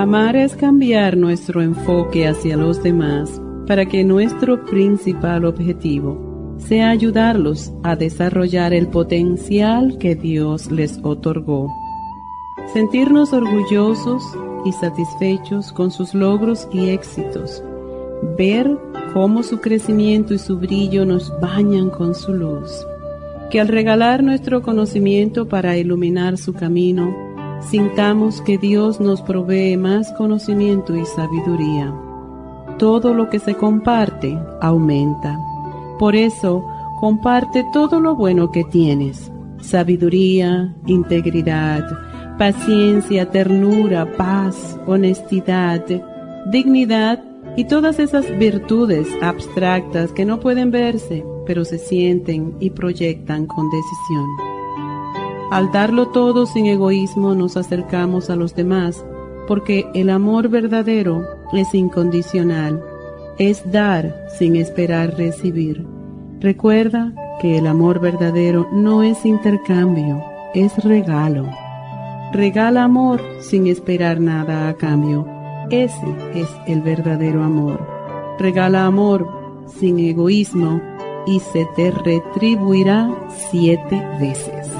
Amar es cambiar nuestro enfoque hacia los demás para que nuestro principal objetivo sea ayudarlos a desarrollar el potencial que Dios les otorgó. Sentirnos orgullosos y satisfechos con sus logros y éxitos. Ver cómo su crecimiento y su brillo nos bañan con su luz. Que al regalar nuestro conocimiento para iluminar su camino, sintamos que Dios nos provee más conocimiento y sabiduría. Todo lo que se comparte aumenta. Por eso, comparte todo lo bueno que tienes. Sabiduría, integridad, paciencia, ternura, paz, honestidad, dignidad y todas esas virtudes abstractas que no pueden verse, pero se sienten y proyectan con decisión. Al darlo todo sin egoísmo nos acercamos a los demás, porque el amor verdadero es incondicional, es dar sin esperar recibir. Recuerda que el amor verdadero no es intercambio, es regalo. Regala amor sin esperar nada a cambio. Ese es el verdadero amor. Regala amor sin egoísmo y se te retribuirá siete veces.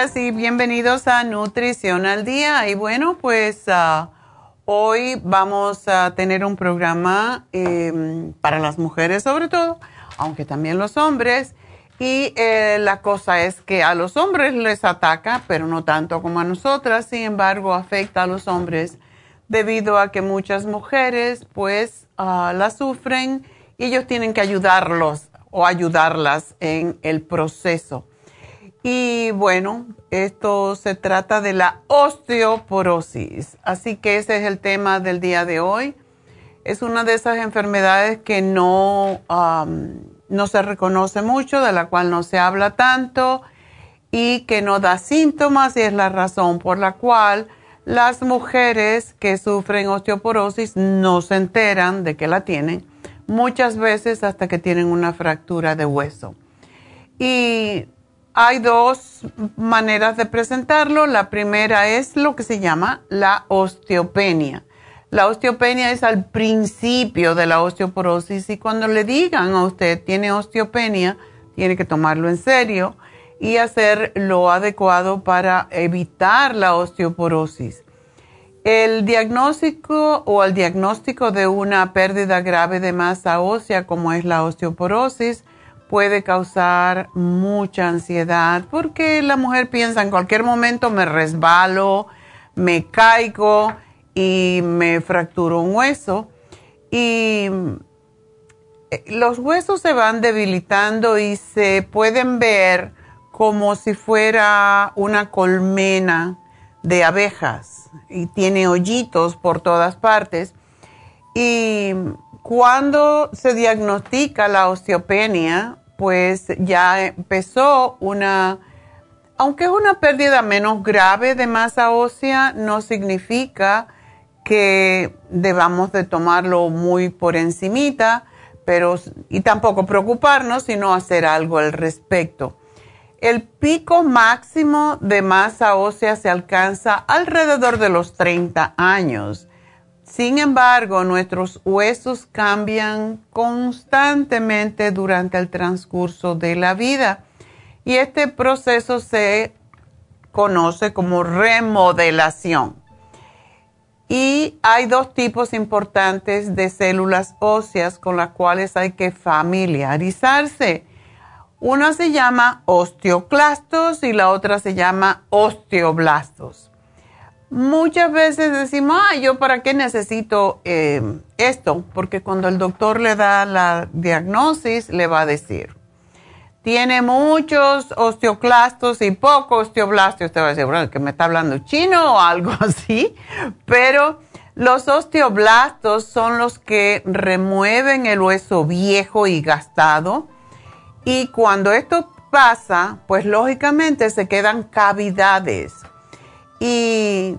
Y bienvenidos a Nutrición al Día. Y bueno, pues ah, hoy vamos a tener un programa em, para las mujeres sobre todo, aunque también los hombres. Y eh, la cosa es que a los hombres les ataca, pero no tanto como a nosotras. Sin embargo, afecta a los hombres debido a que muchas mujeres pues uh, sufren y ellos tienen que ayudarlos o ayudarlas en el proceso. Y bueno, esto se trata de la osteoporosis. Así que ese es el tema del día de hoy. Es una de esas enfermedades que no, no se reconoce mucho, de la cual no se habla tanto y que no da síntomas y es la razón por la cual las mujeres que sufren osteoporosis no se enteran de que la tienen, muchas veces hasta que tienen una fractura de hueso. Y hay dos maneras de presentarlo. La primera es lo que se llama la osteopenia. La osteopenia es al principio de la osteoporosis y cuando le digan a usted tiene osteopenia, tiene que tomarlo en serio y hacer lo adecuado para evitar la osteoporosis. El diagnóstico o el diagnóstico de una pérdida grave de masa ósea como es la osteoporosis puede causar mucha ansiedad porque la mujer piensa en cualquier momento me resbalo, me caigo y me fracturo un hueso y eh, los huesos se van debilitando y se pueden ver como si fuera una colmena de abejas y tiene hoyitos por todas partes. Y cuando se diagnostica la osteopenia, pues ya empezó una, aunque es una pérdida menos grave de masa ósea, no significa que debamos de tomarlo muy por encimita, pero y tampoco preocuparnos, sino hacer algo al respecto. El pico máximo de masa ósea se alcanza alrededor de los 30 años. Sin embargo, nuestros huesos cambian constantemente durante el transcurso de la vida y este proceso se conoce como remodelación. Y hay dos tipos importantes de células óseas con las cuales hay que familiarizarse. Una se llama osteoclastos y la otra se llama osteoblastos. Muchas veces decimos, ah, yo para qué necesito eh, esto, porque cuando el doctor le da la diagnosis, le va a decir, tiene muchos osteoclastos y pocos osteoblastos. Usted va a decir, bueno, que me está hablando chino o algo así, pero los osteoblastos son los que remueven el hueso viejo y gastado y cuando esto pasa, pues lógicamente se quedan cavidades. Y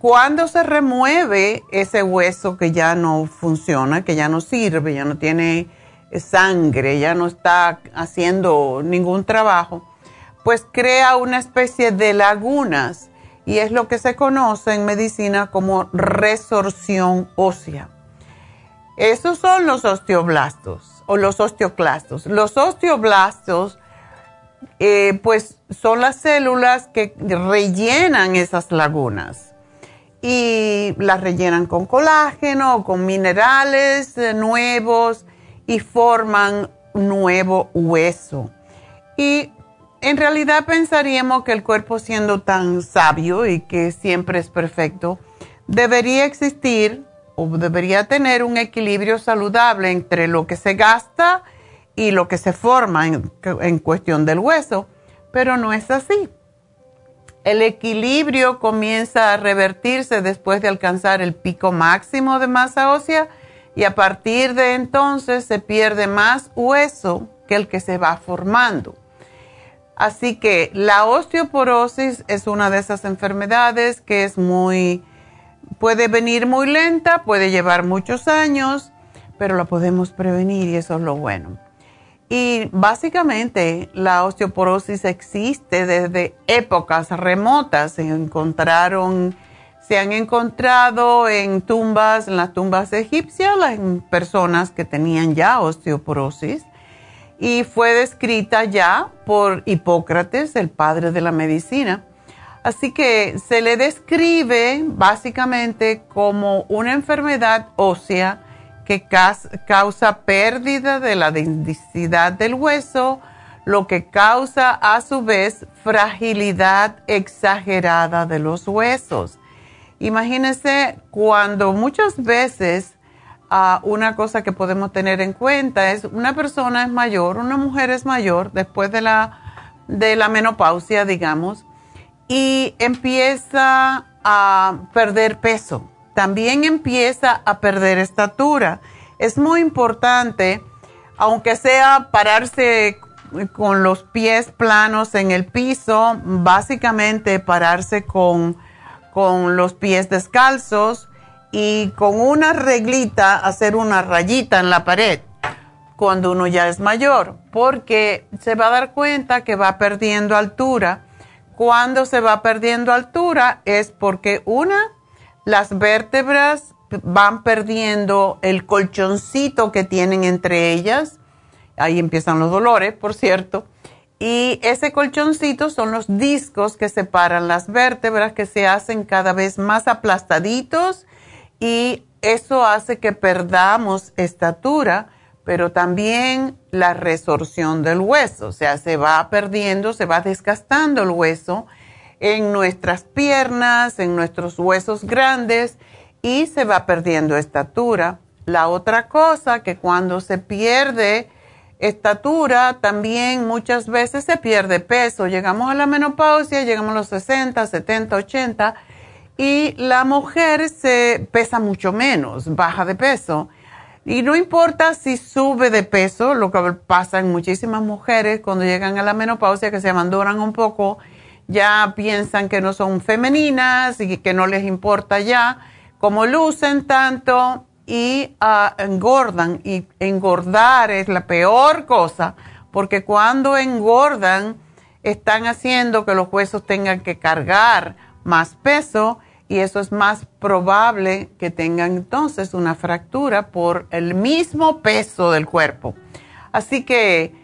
cuando se remueve ese hueso que ya no funciona, que ya no sirve, ya no tiene sangre, ya no está haciendo ningún trabajo, pues crea una especie de lagunas y es lo que se conoce en medicina como resorción ósea. Esos son los osteoblastos o los osteoclastos. Los osteoblastos, eh, pues son las células que rellenan esas lagunas y las rellenan con colágeno, con minerales eh, nuevos y forman nuevo hueso. Y en realidad pensaríamos que el cuerpo siendo tan sabio y que siempre es perfecto, debería existir o debería tener un equilibrio saludable entre lo que se gasta lo que se forma en, cuestión del hueso, pero no es así. El equilibrio comienza a revertirse después de alcanzar el pico máximo de masa ósea y a partir de entonces se pierde más hueso que el que se va formando. Así que la osteoporosis es una de esas enfermedades que es muy Puede venir muy lenta, puede llevar muchos años, pero la podemos prevenir y eso es lo bueno. Y básicamente la osteoporosis existe desde épocas remotas. Se encontraron, se han encontrado en tumbas, en las tumbas egipcias, en personas que tenían ya osteoporosis. Y fue descrita ya por Hipócrates, el padre de la medicina. Así que se le describe básicamente como una enfermedad ósea que causa pérdida de la densidad del hueso, lo que causa a su vez fragilidad exagerada de los huesos. Imagínense cuando muchas veces ah, una cosa que podemos tener en cuenta es una persona es mayor, una mujer es mayor después de la, de la menopausia, digamos, y empieza a perder peso. También empieza a perder estatura. Es muy importante, aunque sea pararse con los pies planos en el piso, básicamente pararse con, con los pies descalzos y con una reglita hacer una rayita en la pared cuando uno ya es mayor, porque se va a dar cuenta que va perdiendo altura. Cuando se va perdiendo altura es porque una, las vértebras van perdiendo el colchoncito que tienen entre ellas. Ahí empiezan los dolores, por cierto. Y ese colchoncito son los discos que separan las vértebras que se hacen cada vez más aplastaditos y eso hace que perdamos estatura pero también la resorción del hueso, o sea, se va perdiendo, se va desgastando el hueso en nuestras piernas, en nuestros huesos grandes y se va perdiendo estatura. La otra cosa que cuando se pierde estatura, también muchas veces se pierde peso. Llegamos a la menopausia, llegamos a los 60, 70, 80 y la mujer se pesa mucho menos, baja de peso. Y no importa si sube de peso, lo que pasa en muchísimas mujeres cuando llegan a la menopausia, que se abandonan un poco, ya piensan que no son femeninas y que no les importa ya cómo lucen tanto y ah, engordan. Y engordar es la peor cosa, porque cuando engordan están haciendo que los huesos tengan que cargar más peso y eso es más probable que tengan entonces una fractura por el mismo peso del cuerpo. Así que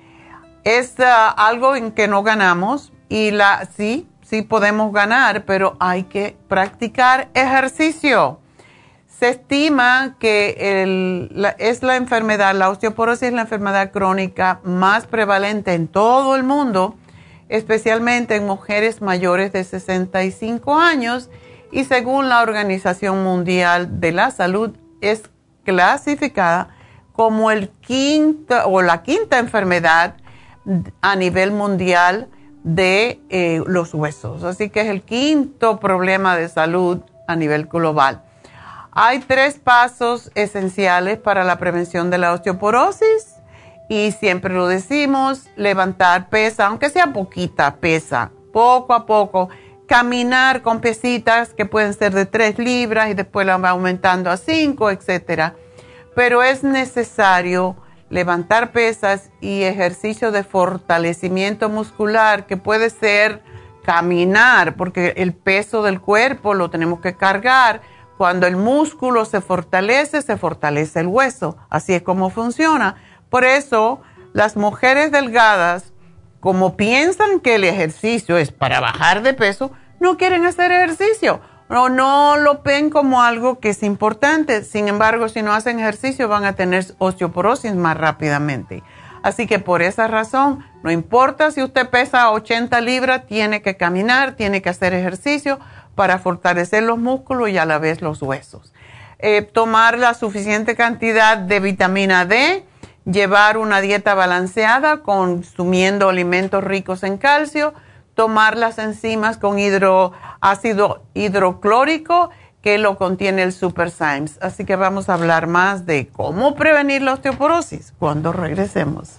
es ah, algo en que no ganamos y la sí, sí podemos ganar, pero hay que practicar ejercicio. Se estima que es la enfermedad, la osteoporosis es la enfermedad crónica más prevalente en todo el mundo, especialmente en mujeres mayores de 65 años y según la Organización Mundial de la Salud es clasificada como el quinto o la quinta enfermedad a nivel mundial de eh, los huesos. Así que es el quinto problema de salud a nivel global. Hay tres pasos esenciales para la prevención de la osteoporosis y siempre lo decimos, levantar pesa, aunque sea poquita pesa, poco a poco caminar con pesitas que pueden ser de 3 libras y después la va aumentando a 5, etcétera. Pero es necesario levantar pesas y ejercicio de fortalecimiento muscular que puede ser caminar, porque el peso del cuerpo lo tenemos que cargar. Cuando el músculo se fortalece, se fortalece el hueso. Así es como funciona. Por eso, las mujeres delgadas como piensan que el ejercicio es para bajar de peso, no quieren hacer ejercicio no lo ven como algo que es importante. Sin embargo, si no hacen ejercicio van a tener osteoporosis más rápidamente. Así que por esa razón, no importa si usted pesa 80 libras, tiene que caminar, tiene que hacer ejercicio para fortalecer los músculos y a la vez los huesos. Eh, tomar la suficiente cantidad de vitamina D llevar una dieta balanceada consumiendo alimentos ricos en calcio, tomar las enzimas con ácido hidroclórico que lo contiene el Super Symes. Así que vamos a hablar más de cómo prevenir la osteoporosis cuando regresemos.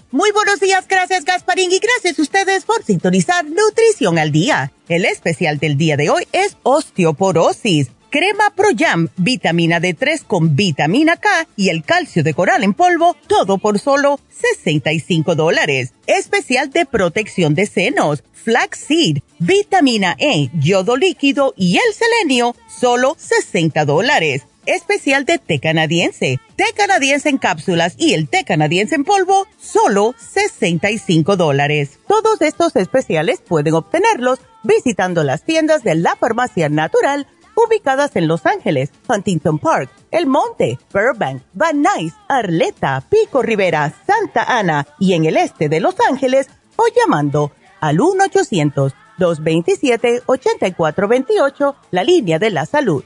Muy buenos días, gracias Gasparín y gracias a ustedes por sintonizar Nutrición al Día. El especial del día de hoy es osteoporosis crema Pro Jam, vitamina D3 con vitamina K y el calcio de coral en polvo, todo por solo 65 dólares. Especial de protección de senos, flaxseed, vitamina E, yodo líquido y el selenio, solo 60 dólares. Especial de té canadiense, té canadiense en cápsulas y el té canadiense en polvo, solo 65 dólares. Todos estos especiales pueden obtenerlos visitando las tiendas de la farmacia natural ubicadas en Los Ángeles, Huntington Park, El Monte, Burbank, Van Nuys, Arleta, Pico Rivera, Santa Ana y en el este de Los Ángeles o llamando al 1-800-227-8428, la línea de la salud.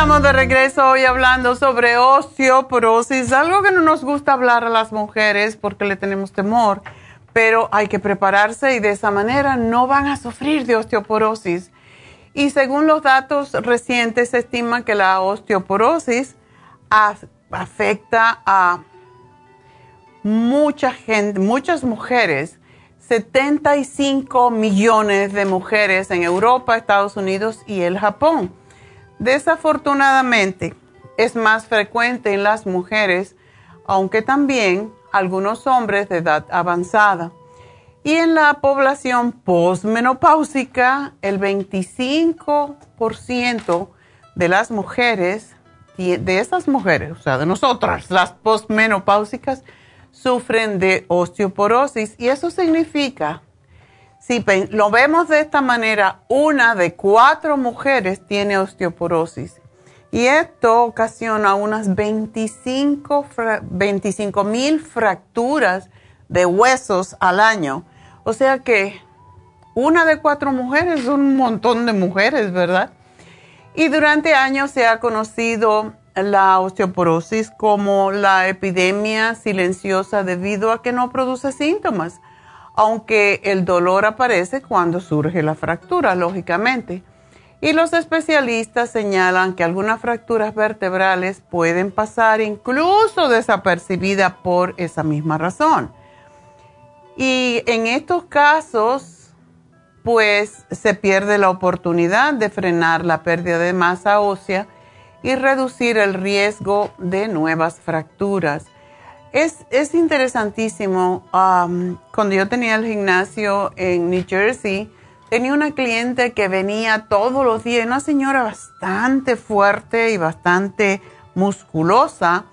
De regreso hoy hablando sobre osteoporosis, algo que no nos gusta hablar a las mujeres porque le tenemos temor, pero hay que prepararse y de esa manera no van a sufrir de osteoporosis. Y según los datos recientes, se estima que la osteoporosis afecta a mucha gente, muchas mujeres. 75 millones de mujeres en Europa, Estados Unidos y el Japón. Desafortunadamente, es más frecuente en las mujeres, aunque también algunos hombres de edad avanzada. Y en la población posmenopáusica, el 25% de las mujeres, de esas mujeres, o sea, de nosotras, las posmenopáusicas, sufren de osteoporosis. Y eso significa si lo vemos de esta manera, una de cuatro mujeres tiene osteoporosis. Y esto ocasiona unas 25 mil fracturas de huesos al año. O sea que una de cuatro mujeres son un montón de mujeres, ¿verdad? Y durante años se ha conocido la osteoporosis como la epidemia silenciosa debido a que no produce síntomas aunque el dolor aparece cuando surge la fractura, lógicamente. Y los especialistas señalan que algunas fracturas vertebrales pueden pasar incluso desapercibidas por esa misma razón. Y en estos casos, pues se pierde la oportunidad de frenar la pérdida de masa ósea y reducir el riesgo de nuevas fracturas. Es, interesantísimo. cuando yo tenía el gimnasio en New Jersey, tenía una cliente que venía todos los días, una señora bastante fuerte y bastante musculosa,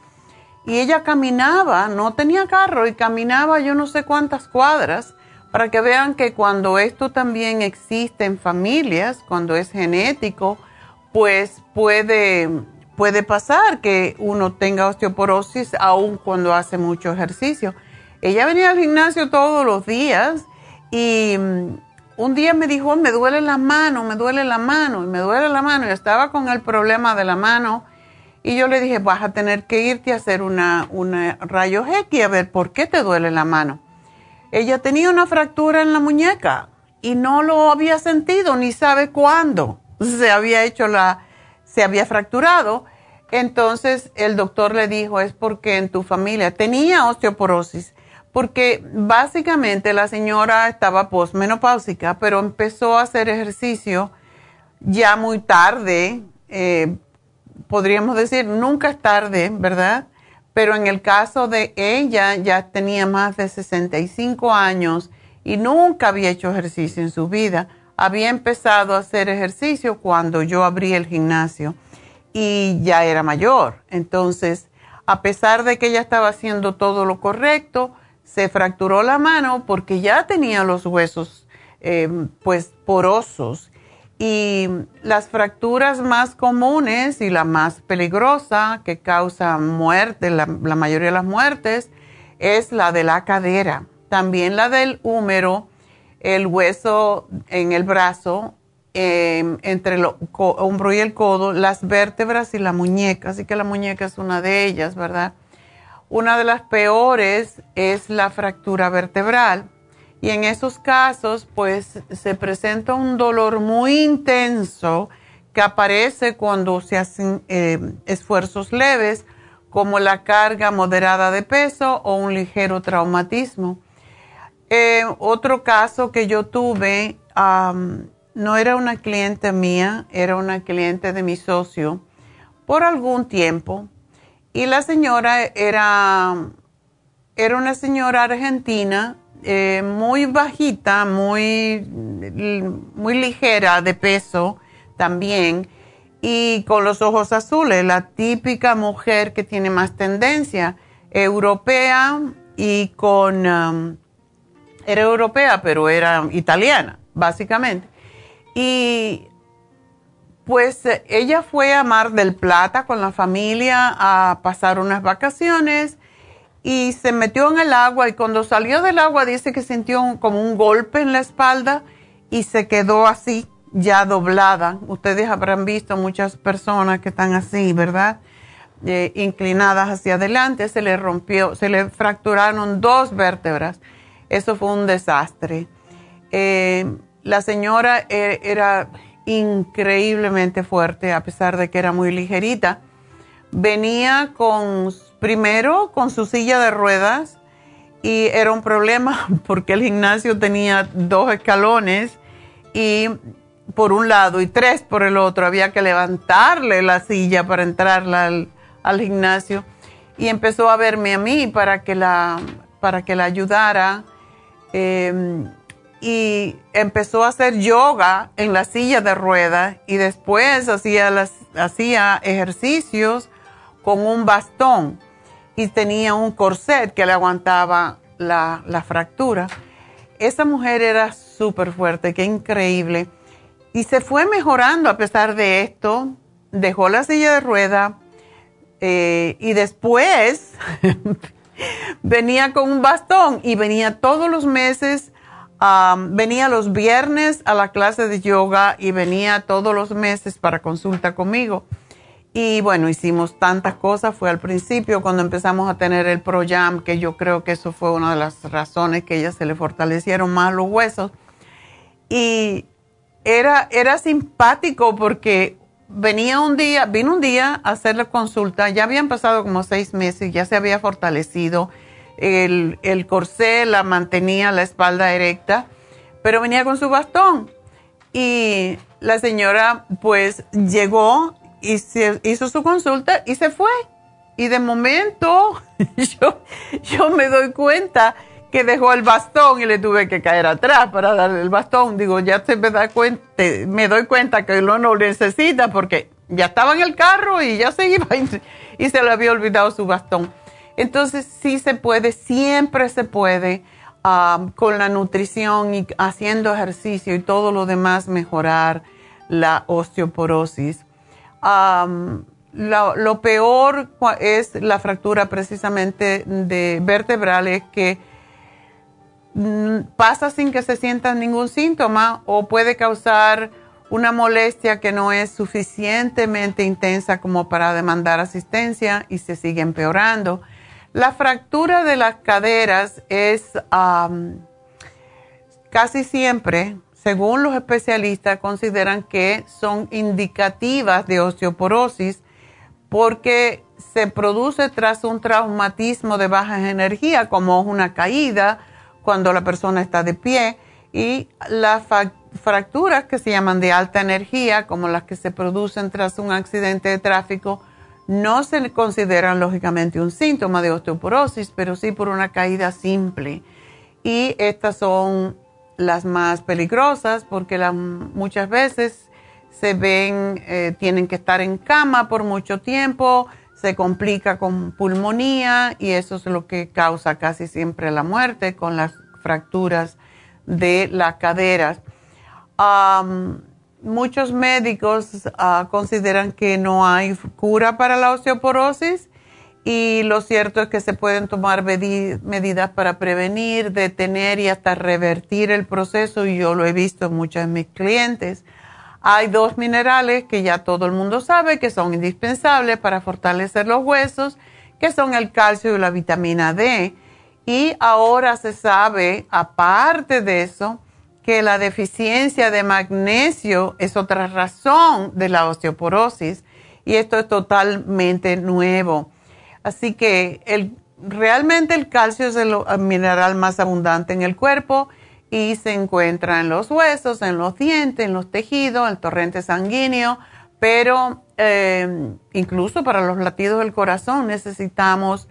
y ella caminaba, no tenía carro, y caminaba yo no sé cuántas cuadras, para que vean que cuando esto también existe en familias, cuando es genético, pues puede puede pasar que uno tenga osteoporosis aún cuando hace mucho ejercicio. Ella venía al gimnasio todos los días y mm, un día me dijo, me duele la mano, me duele la mano, me duele la mano. Y estaba con el problema de la mano. Y yo le dije, vas a tener que irte a hacer una, una rayo X a ver por qué te duele la mano. Ella tenía una fractura en la muñeca y no lo había sentido ni sabe cuándo se había hecho la, se había fracturado. Entonces el doctor le dijo, es porque en tu familia tenía osteoporosis porque básicamente la señora estaba posmenopáusica, pero empezó a hacer ejercicio ya muy tarde, eh, podríamos decir, nunca es tarde, ¿verdad? Pero en el caso de ella ya tenía más de 65 años y nunca había hecho ejercicio en su vida. Había empezado a hacer ejercicio cuando yo abrí el gimnasio y ya era mayor. Entonces, a pesar de que ella estaba haciendo todo lo correcto, se fracturó la mano porque ya tenía los huesos eh, pues porosos y las fracturas más comunes y la más peligrosa que causa muerte, la, mayoría de las muertes, es la de la cadera. También la del húmero, el hueso en el brazo, em, entre el hombro y el codo, las vértebras y la muñeca. Así que la muñeca es una de ellas, ¿verdad? Una de las peores es la fractura vertebral y en esos casos pues se presenta un dolor muy intenso que aparece cuando se hacen eh, esfuerzos leves como la carga moderada de peso o un ligero traumatismo. Eh, otro caso que yo tuve, no era una cliente mía, era una cliente de mi socio por algún tiempo. Y la señora era, era una señora argentina, eh, muy bajita, muy, muy ligera de peso también, y con los ojos azules, la típica mujer que tiene más tendencia, europea y con... era europea, pero era italiana, básicamente. Y pues ella fue a Mar del Plata con la familia a pasar unas vacaciones y se metió en el agua y cuando salió del agua dice que sintió como un golpe en la espalda y se quedó así, ya doblada. Ustedes habrán visto muchas personas que están así, ¿verdad? Eh, inclinadas hacia adelante, se le rompió, se le fracturaron dos vértebras. Eso fue un desastre. Eh, la señora era increíblemente fuerte, a pesar de que era muy ligerita. Venía con, primero con su silla de ruedas y era un problema porque el gimnasio tenía dos escalones y por un lado y tres por el otro. Había que levantarle la silla para entrarla al, al gimnasio y empezó a verme a mí para que la, para que la ayudara. Eh, y empezó a hacer yoga en la silla de ruedas y después hacía, las, hacía ejercicios con un bastón y tenía un corset que le aguantaba la, la fractura. Esa mujer era súper fuerte, qué increíble. Y se fue mejorando a pesar de esto. Dejó la silla de ruedas eh, y después venía con un bastón y venía todos los meses venía los viernes a la clase de yoga y venía todos los meses para consulta conmigo. Y bueno, hicimos tantas cosas. Fue al principio cuando empezamos a tener el ProYam, que yo creo que eso fue una de las razones que ella se le fortalecieron más los huesos. Y era, era simpático porque venía un día, vino un día a hacer la consulta. Ya habían pasado como seis meses, ya se había fortalecido el, el corsé la mantenía la espalda erecta, pero venía con su bastón. Y la señora pues llegó y se hizo su consulta y se fue. Y de momento yo, yo me doy cuenta que dejó el bastón y le tuve que caer atrás para darle el bastón. Digo, ya se me da cuenta, me doy cuenta que no lo necesita porque ya estaba en el carro y ya se iba y se le había olvidado su bastón. Entonces sí se puede, siempre se puede con la nutrición y haciendo ejercicio y todo lo demás mejorar la osteoporosis. Um, lo, peor es la fractura precisamente de vertebrales que pasa sin que se sienta ningún síntoma o puede causar una molestia que no es suficientemente intensa como para demandar asistencia y se sigue empeorando. La fractura de las caderas es casi siempre, según los especialistas, consideran que son indicativas de osteoporosis porque se produce tras un traumatismo de baja energía, como una caída cuando la persona está de pie, y las fracturas que se llaman de alta energía, como las que se producen tras un accidente de tráfico, no se consideran lógicamente un síntoma de osteoporosis, pero sí por una caída simple. Y estas son las más peligrosas porque muchas veces se ven, eh, tienen que estar en cama por mucho tiempo, se complica con pulmonía y eso es lo que causa casi siempre la muerte con las fracturas de las caderas. muchos médicos ah, consideran que no hay cura para la osteoporosis y lo cierto es que se pueden tomar medidas para prevenir, detener y hasta revertir el proceso y yo lo he visto en muchos de mis clientes. Hay dos minerales que ya todo el mundo sabe que son indispensables para fortalecer los huesos, que son el calcio y la vitamina D. Y ahora se sabe, aparte de eso, que la deficiencia de magnesio es otra razón de la osteoporosis y esto es totalmente nuevo. Así que realmente el calcio es el mineral más abundante en el cuerpo y se encuentra en los huesos, en los dientes, en los tejidos, en el torrente sanguíneo, pero eh, incluso para los latidos del corazón necesitamos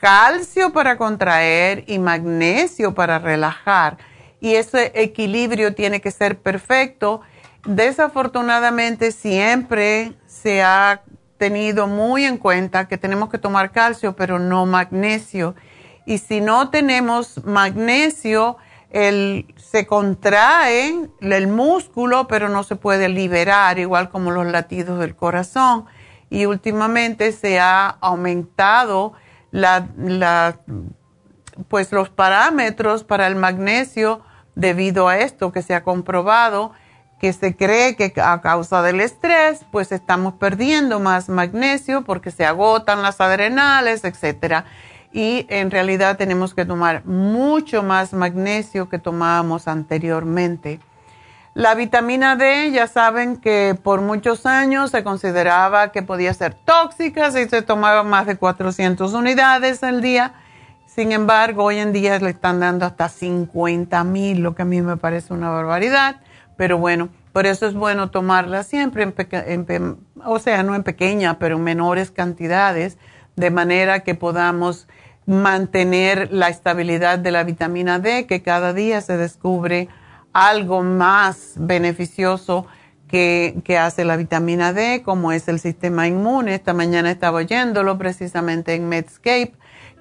calcio para contraer y magnesio para relajar. Y ese equilibrio tiene que ser perfecto. Desafortunadamente siempre se ha tenido muy en cuenta que tenemos que tomar calcio, pero no magnesio. Y si no tenemos magnesio, el, se contrae el músculo, pero no se puede liberar, igual como los latidos del corazón. Y últimamente se ha aumentado la, pues los parámetros para el magnesio debido a esto que se ha comprobado que se cree que a causa del estrés, pues estamos perdiendo más magnesio porque se agotan las adrenales, etcétera. Y en realidad tenemos que tomar mucho más magnesio que tomábamos anteriormente. La vitamina D, ya saben que por muchos años se consideraba que podía ser tóxica si se tomaba más de 400 unidades al día. Sin embargo, hoy en día le están dando hasta 50 mil, lo que a mí me parece una barbaridad pero bueno, por eso es bueno tomarla siempre, en, o sea, no en pequeña, pero en menores cantidades, de manera que podamos mantener la estabilidad de la vitamina D, que cada día se descubre algo más beneficioso que, que, hace la vitamina D, como es el sistema inmune. Esta mañana estaba oyéndolo precisamente en Medscape,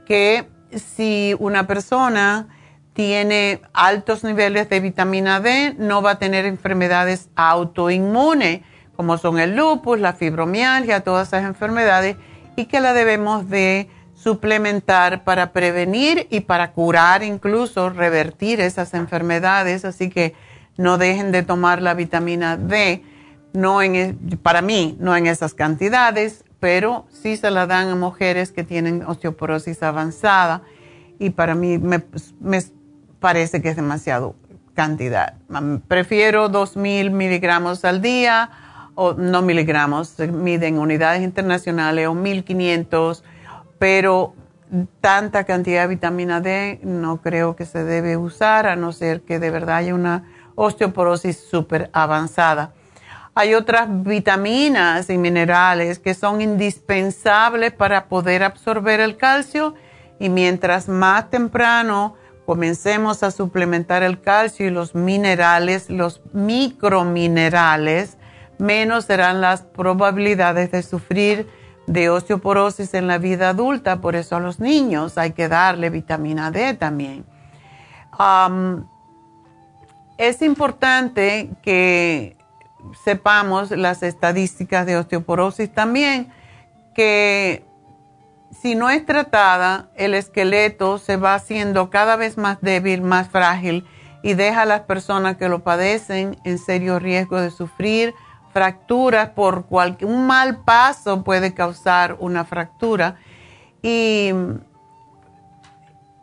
que si una persona tiene altos niveles de vitamina D, no va a tener enfermedades autoinmunes, como son el lupus, la fibromialgia, todas esas enfermedades, y que la debemos de suplementar para prevenir y para curar, incluso revertir esas enfermedades. Así que no dejen de tomar la vitamina D, no en, e, para mí, no en esas cantidades, pero sí se la dan a mujeres que tienen osteoporosis avanzada. Y para mí me, me parece que es demasiado cantidad. Prefiero 2.000 miligramos al día, o no miligramos, miden unidades internacionales o 1.500, pero tanta cantidad de vitamina D no creo que se debe usar, a no ser que de verdad haya una osteoporosis súper avanzada. Hay otras vitaminas y minerales que son indispensables para poder absorber el calcio y mientras más temprano comencemos a suplementar el calcio y los minerales, los microminerales, menos serán las probabilidades de sufrir de osteoporosis en la vida adulta. Por eso a los niños hay que darle vitamina D también. es importante que sepamos las estadísticas de osteoporosis también, que si no es tratada, el esqueleto se va haciendo cada vez más débil, más frágil y deja a las personas que lo padecen en serio riesgo de sufrir fracturas por cualquier un mal paso puede causar una fractura. Y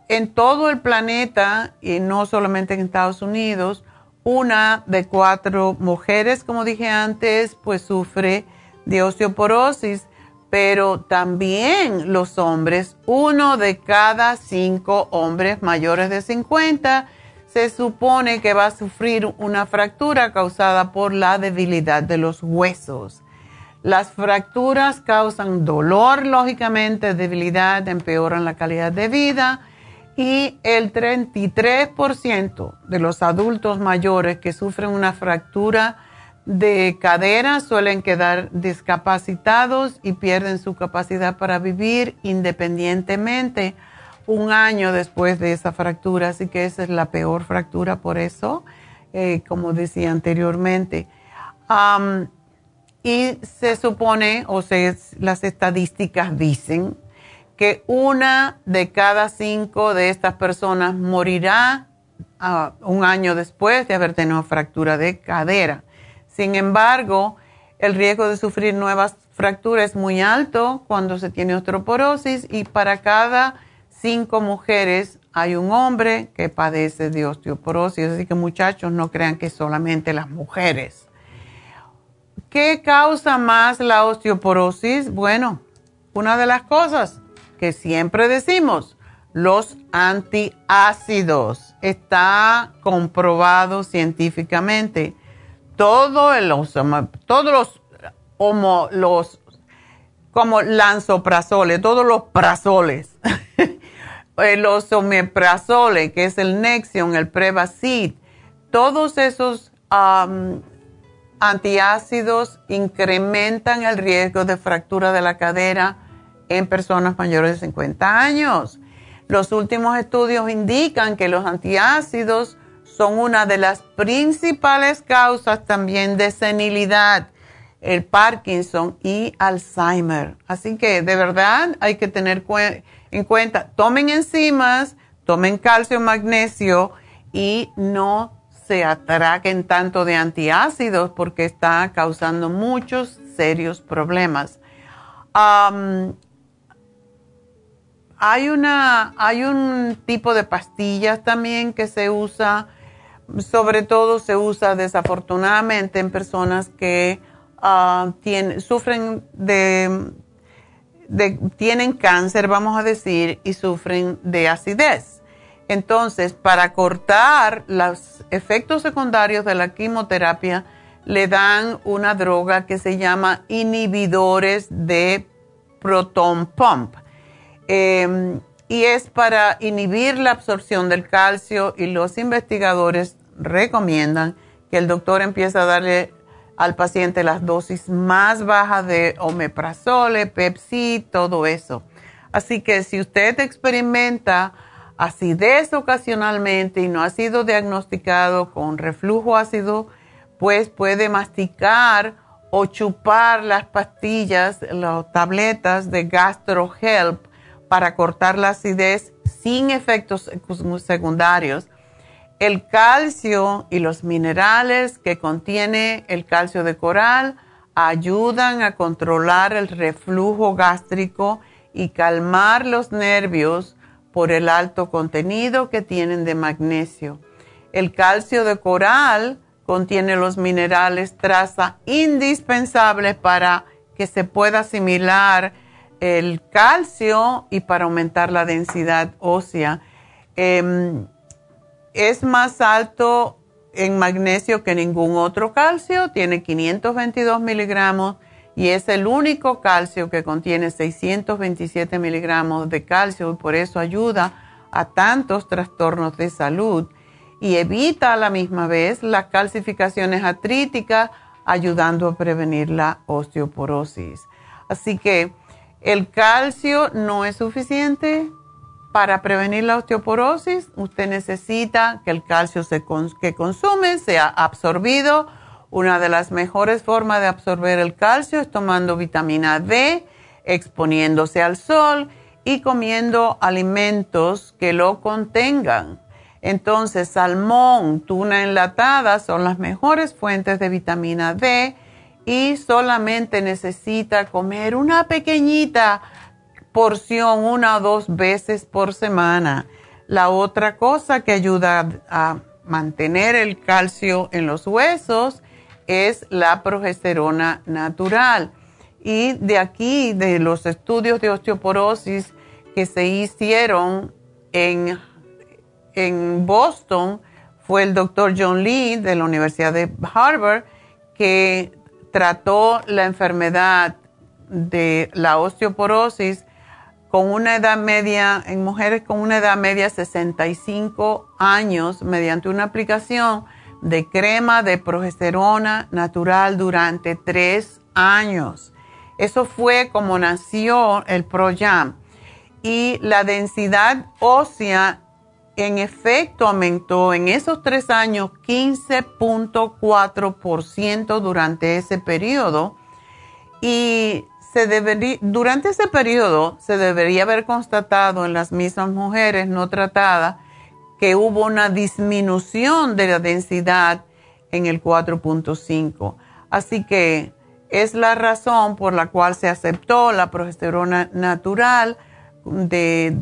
en todo el planeta y no solamente en Estados Unidos una de cuatro mujeres como dije antes pues sufre de osteoporosis pero también los hombres uno de cada cinco hombres mayores de 50 se supone que va a sufrir una fractura causada por la debilidad de los huesos. Las fracturas causan dolor, lógicamente, debilidad, empeoran la calidad de vida y el 33% de los adultos mayores que sufren una fractura de cadera suelen quedar discapacitados y pierden su capacidad para vivir independientemente un año después de esa fractura, así que esa es la peor fractura por eso, eh, como decía anteriormente. y se supone, o sea, las estadísticas dicen que una de cada cinco de estas personas morirá ah, un año después de haber tenido fractura de cadera. Sin embargo, el riesgo de sufrir nuevas fracturas es muy alto cuando se tiene osteoporosis y para cada cinco mujeres hay un hombre que padece de osteoporosis, así que muchachos no crean que solamente las mujeres. ¿Qué causa más la osteoporosis? Bueno, una de las cosas que siempre decimos, los antiácidos. Está comprobado científicamente. Todo el, todos los, homo, los como lanzoprazoles, todos los prazoles los omeprazole, que es el Nexion, el Prevacid, todos esos antiácidos incrementan el riesgo de fractura de la cadera en personas mayores de 50 años. Los últimos estudios indican que los antiácidos son una de las principales causas también de senilidad, el Parkinson y Alzheimer. Así que de verdad hay que tener cuenta en cuenta, tomen enzimas, tomen calcio, magnesio y no se atraquen tanto de antiácidos porque está causando muchos serios problemas. hay, una, hay un tipo de pastillas también que se usa, sobre todo se usa desafortunadamente en personas que ah, sufren de tienen cáncer, vamos a decir, y sufren de acidez. Entonces, para cortar los efectos secundarios de la quimioterapia, le dan una droga que se llama inhibidores de proton pump. Em, y es para inhibir la absorción del calcio y los investigadores recomiendan que el doctor empiece a darle al paciente las dosis más bajas de omeprazole, Pepsi, todo eso. Así que si usted experimenta acidez ocasionalmente y no ha sido diagnosticado con reflujo ácido, pues puede masticar o chupar las pastillas, las tabletas de GastroHelp para cortar la acidez sin efectos secundarios el calcio y los minerales que contiene el calcio de coral ayudan a controlar el reflujo gástrico y calmar los nervios por el alto contenido que tienen de magnesio. El calcio de coral contiene los minerales traza indispensables para que se pueda asimilar el calcio y para aumentar la densidad ósea. Em, es más alto en magnesio que ningún otro calcio, tiene 522 miligramos y es el único calcio que contiene 627 miligramos de calcio y por eso ayuda a tantos trastornos de salud y evita a la misma vez las calcificaciones artríticas, ayudando a prevenir la osteoporosis. Así que el calcio no es suficiente, para prevenir la osteoporosis, usted necesita que el calcio que consume sea absorbido. Una de las mejores formas de absorber el calcio es tomando vitamina D. exponiéndose al sol y comiendo alimentos que lo contengan. Entonces, salmón, tuna enlatada son las mejores fuentes de vitamina D y solamente necesita comer una pequeñita porción una o dos veces por semana. La otra cosa que ayuda a mantener el calcio en los huesos es la progesterona natural. Y de aquí, de los estudios de osteoporosis que se hicieron en en Boston fue el doctor John Lee de la Universidad de Harvard que trató la enfermedad de la osteoporosis con una edad media, en mujeres con una edad media 65 años, mediante una aplicación de crema de progesterona natural durante tres años. Eso fue como nació el ProYam. Y la densidad ósea en efecto aumentó en esos tres años 15.4% durante ese periodo y durante ese periodo se debería haber constatado en las mismas mujeres no tratadas que hubo una disminución de la densidad en el 4.5. Así que es la razón por la cual se aceptó la progesterona natural del,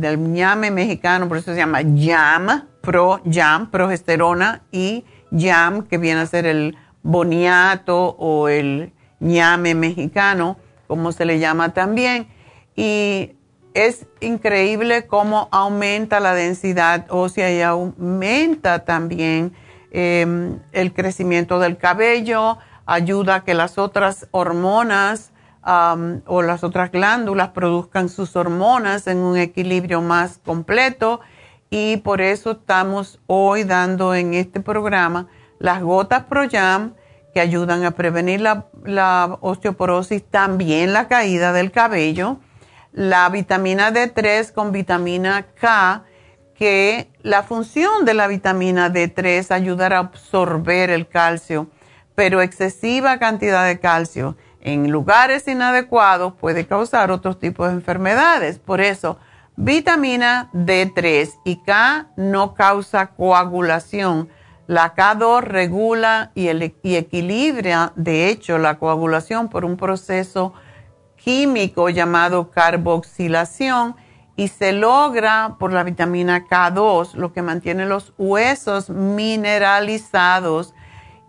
del ñame mexicano, por eso se llama YAM, Pro YAM, progesterona, y YAM, que viene a ser el boniato o el ñame mexicano, como se le llama también. Y es increíble cómo aumenta la densidad ósea y aumenta también em, el crecimiento del cabello, ayuda a que las otras hormonas o las otras glándulas produzcan sus hormonas en un equilibrio más completo y por eso estamos hoy dando en este programa las gotas ProYam ayudan a prevenir la, osteoporosis, también la caída del cabello, la vitamina D3 con vitamina K, que la función de la vitamina D3 es ayudar a absorber el calcio, pero excesiva cantidad de calcio en lugares inadecuados puede causar otros tipos de enfermedades. Por eso, vitamina D3 y K no causa coagulación. La K2 regula y, equilibra, de hecho, la coagulación por un proceso químico llamado carboxilación y se logra por la vitamina K2, lo que mantiene los huesos mineralizados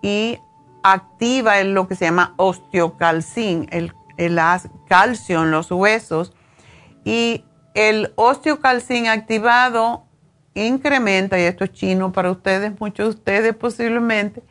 y activa lo que se llama osteocalcín, el, el calcio en los huesos. Y el osteocalcín activado incrementa, y esto es chino para ustedes, muchos de ustedes posiblemente,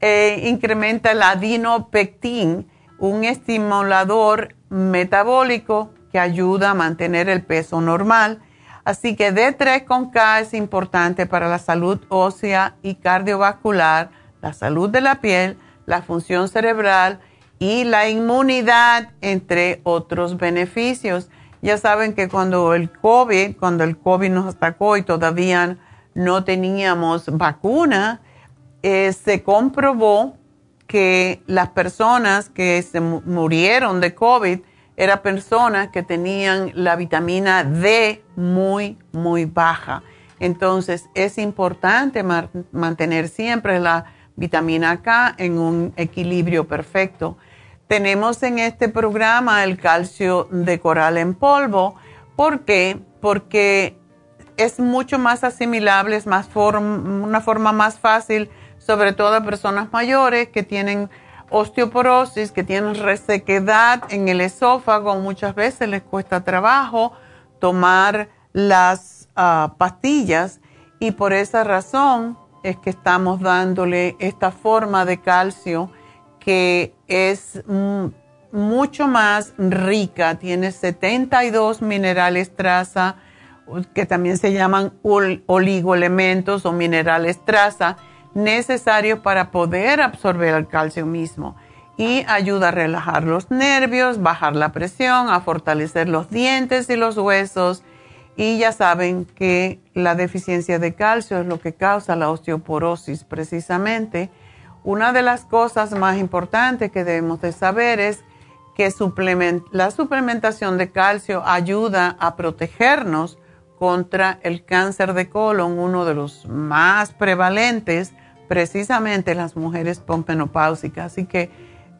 eh, incrementa el adinopectín, un estimulador metabólico que ayuda a mantener el peso normal. Así que D3 con K es importante para la salud ósea y cardiovascular, la salud de la piel, la función cerebral y la inmunidad, entre otros beneficios. Ya saben que cuando el COVID, cuando el COVID nos atacó y todavía no teníamos vacuna, eh, se comprobó que las personas que se murieron de COVID eran personas que tenían la vitamina D muy, muy baja. Entonces es importante mantener siempre la vitamina K en un equilibrio perfecto. Tenemos en este programa el calcio de coral en polvo. ¿Por qué? Porque es mucho más asimilable, es más una forma más fácil, sobre todo a personas mayores que tienen osteoporosis, que tienen resequedad en el esófago. Muchas veces les cuesta trabajo tomar las ah, pastillas y por esa razón es que estamos dándole esta forma de calcio que es mucho más rica, tiene 72 minerales traza, que también se llaman oligoelementos o minerales traza, necesarios para poder absorber el calcio mismo. Y ayuda a relajar los nervios, bajar la presión, a fortalecer los dientes y los huesos. Y ya saben que la deficiencia de calcio es lo que causa la osteoporosis precisamente. Una de las cosas más importantes que debemos de saber es que la suplementación de calcio ayuda a protegernos contra el cáncer de colon, uno de los más prevalentes, precisamente las mujeres pompenopáusicas. Así que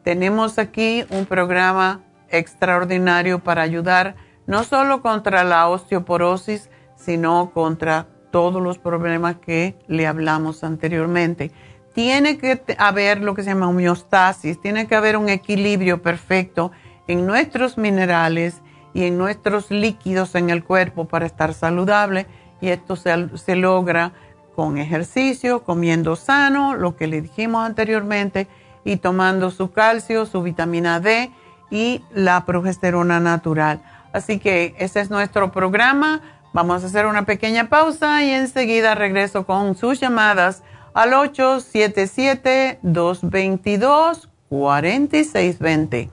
tenemos aquí un programa extraordinario para ayudar no solo contra la osteoporosis, sino contra todos los problemas que le hablamos anteriormente. Tiene que haber lo que se llama homeostasis, tiene que haber un equilibrio perfecto en nuestros minerales y en nuestros líquidos en el cuerpo para estar saludable y esto se, se logra con ejercicio, comiendo sano, lo que le dijimos anteriormente, y tomando su calcio, su vitamina D y la progesterona natural. Así que ese es nuestro programa. Vamos a hacer una pequeña pausa y enseguida regreso con sus llamadas al 877-222-4620.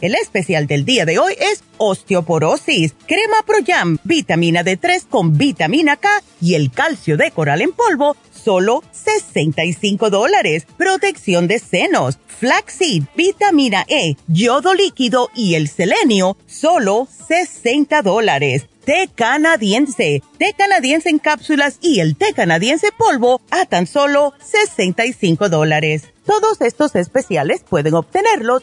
El especial del día de hoy es osteoporosis, crema Pro vitamina D3 con vitamina K y el calcio de coral en polvo solo 65 dólares. Protección de senos, flaxseed, vitamina E, yodo líquido y el selenio, solo 60 dólares. Té canadiense, té canadiense en cápsulas y el té canadiense polvo a tan solo 65 dólares. Todos estos especiales pueden obtenerlos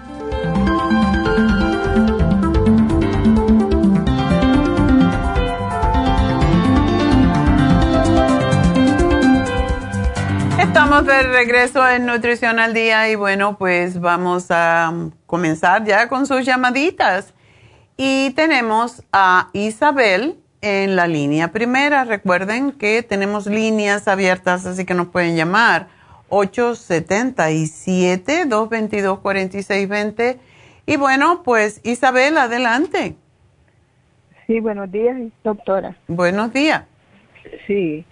Estamos de regreso en Nutrición al Día y bueno, pues vamos a comenzar ya con sus llamaditas. Y tenemos a Isabel en la línea primera. Recuerden que tenemos líneas abiertas, así que nos pueden llamar 877-222-4620. Y bueno, pues Isabel, adelante. Sí, buenos días, doctora. Buenos días. Sí,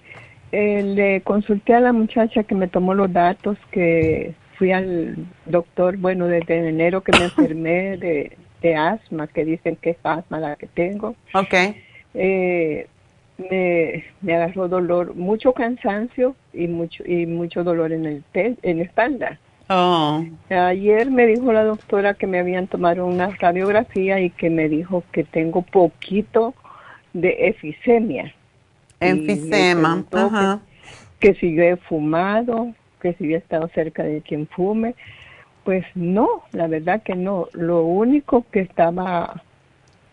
eh, le consulté a la muchacha que me tomó los datos, que fui al doctor, bueno, desde enero que me enfermé de de asma, que dicen que es asma la que tengo. Ok. Eh, me, me, agarró dolor, mucho cansancio y mucho y mucho dolor en el en la espalda. Oh. Ayer me dijo la doctora que me habían tomado una radiografía y que me dijo que tengo poquito de efisemia. Enfisema. Que, que si yo he fumado, que si yo he estado cerca de quien fume, pues no, la verdad que no. Lo único que estaba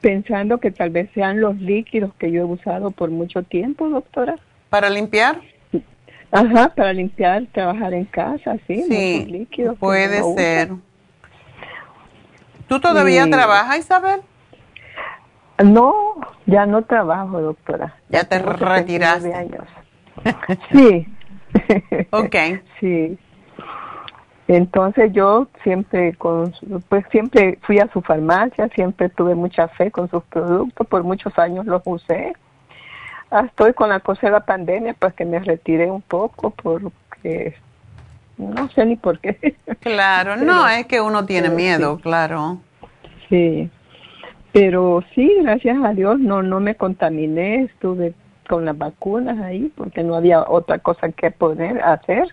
pensando que tal vez sean los líquidos que yo he usado por mucho tiempo, doctora. ¿Para limpiar? Ajá, para limpiar, trabajar en casa, sí, sí líquidos. Puede ser. ¿Tú todavía trabajas, Isabel? No, ya no trabajo, doctora. Ya, te retiraste. Años. sí. ok. sí. Entonces yo siempre, con, pues siempre fui a su farmacia, siempre tuve mucha fe con sus productos, por muchos años los usé. Ah, estoy con la cosa de la pandemia, pues que me retiré un poco porque no sé ni por qué. Claro, no, es que uno tiene miedo, claro. Sí, pero sí, gracias a Dios no, no me contaminé, estuve con las vacunas ahí porque no había otra cosa que poder hacer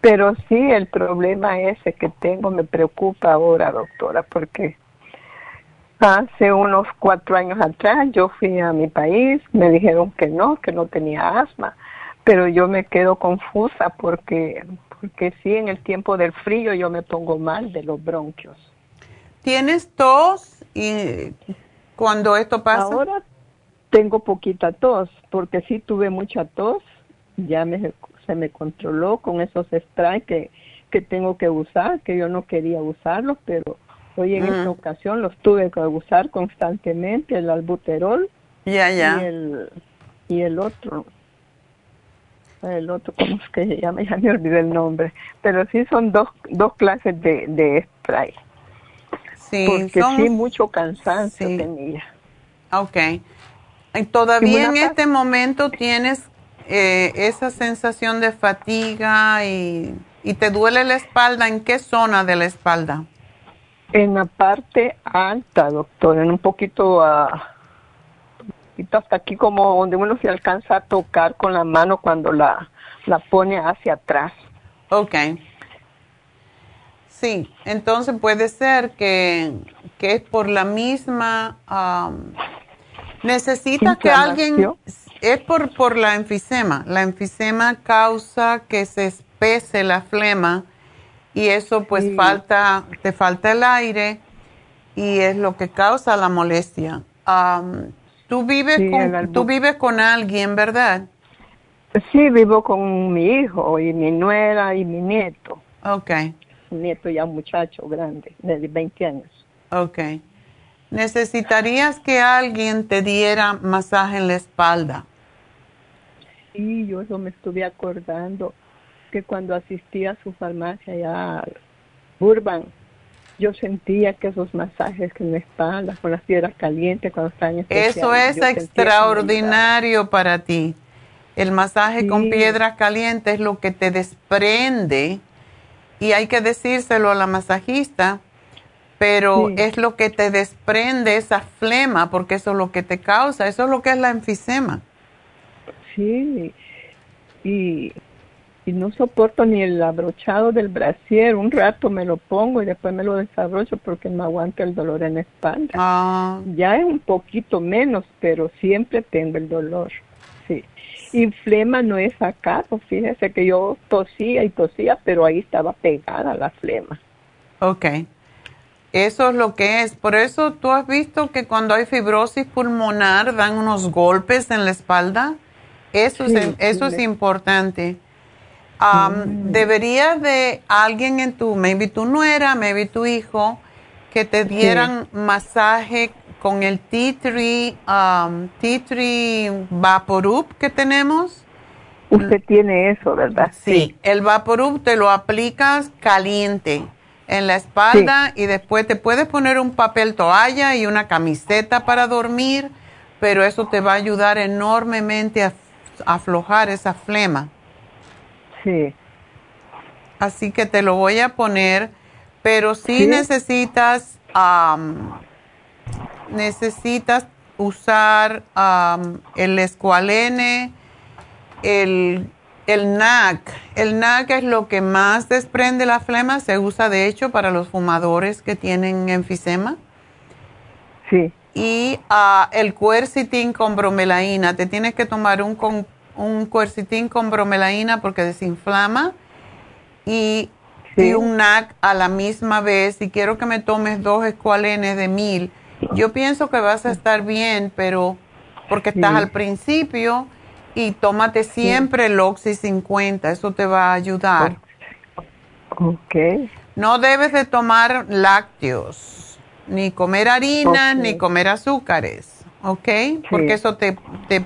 pero sí, el problema ese que tengo me preocupa ahora, doctora, porque hace unos cuatro años atrás yo fui a mi país, me dijeron que no, que no tenía asma, pero yo me quedo confusa porque, porque sí, en el tiempo del frío yo me pongo mal de los bronquios. ¿Tienes tos y cuando esto pasa? Ahora tengo poquita tos, porque sí tuve mucha tos, ya me se me controló con esos sprays que, que tengo que usar, que yo no quería usarlos, pero hoy en esta mm. ocasión los tuve que usar constantemente, el albuterol y el y el otro el otro, ¿cómo es que se llama? Ya me olvidé el nombre. Pero sí son dos, dos clases de, de spray. Sí, Porque sí, mucho cansancio tenía. Ok. ¿Todavía en este momento tienes eh, esa sensación de fatiga y, te duele la espalda, ¿en qué zona de la espalda? En la parte alta, doctor, en un poquito, uh, hasta aquí como donde uno se alcanza a tocar con la mano cuando la, la pone hacia atrás. Ok. Sí, entonces puede ser que, que es por la misma... Um, necesita que alguien es por, por la enfisema. La enfisema causa que se espese la flema y eso pues falta, te falta el aire y es lo que causa la molestia. tú, vives con, tú vives con alguien, ¿verdad? Sí, vivo con mi hijo y mi nuera y mi nieto. Ok. Un nieto ya un muchacho grande, de 20 años. Ok. ¿Necesitarías que alguien te diera masaje en la espalda? Sí, yo eso me estuve acordando que cuando asistía a su farmacia allá a Burbank, yo sentía que esos masajes en la espalda con las piedras calientes cuando están en Eso es extraordinario para ti. El masaje con piedras calientes es lo que te desprende y hay que decírselo a la masajista, pero es lo que te desprende esa flema porque eso es lo que te causa, eso es lo que es la enfisema. Sí, y, y no soporto ni el abrochado del brasier. Un rato me lo pongo y después me lo desabrocho porque no aguanta el dolor en la espalda. Ah. Ya es un poquito menos, pero siempre tengo el dolor. Sí. Y flema no es sacado. Fíjese que yo tosía y tosía, pero ahí estaba pegada la flema. Ok. Eso es lo que es. Por eso tú has visto que cuando hay fibrosis pulmonar dan unos golpes en la espalda. Eso, es, eso es importante. Um, Debería de alguien en tu, maybe tu nuera, maybe tu hijo, que te dieran masaje con el tea tree, um, tea tree Vaporub que tenemos. Usted tiene eso, ¿verdad? Sí, el Vaporub te lo aplicas caliente en la espalda y después te puedes poner un papel toalla y una camiseta para dormir, pero eso te va a ayudar enormemente a aflojar esa flema. Sí. Así que te lo voy a poner, pero si necesitas, necesitas usar el escualene, el, el NAC. El NAC es lo que más desprende la flema, se usa de hecho para los fumadores que tienen enfisema. Sí y uh, el cuercitín con bromelaína. Te tienes que tomar un, con, un cuercitín con bromelaína porque desinflama y, un NAC a la misma vez. Y quiero que me tomes dos escualenes de mil. Yo pienso que vas a estar bien, pero porque estás al principio y tómate siempre el Oxy 50, eso te va a ayudar. Ok. No debes de tomar lácteos ni comer harinas, ni comer azúcares, ¿ok? Porque eso te, te,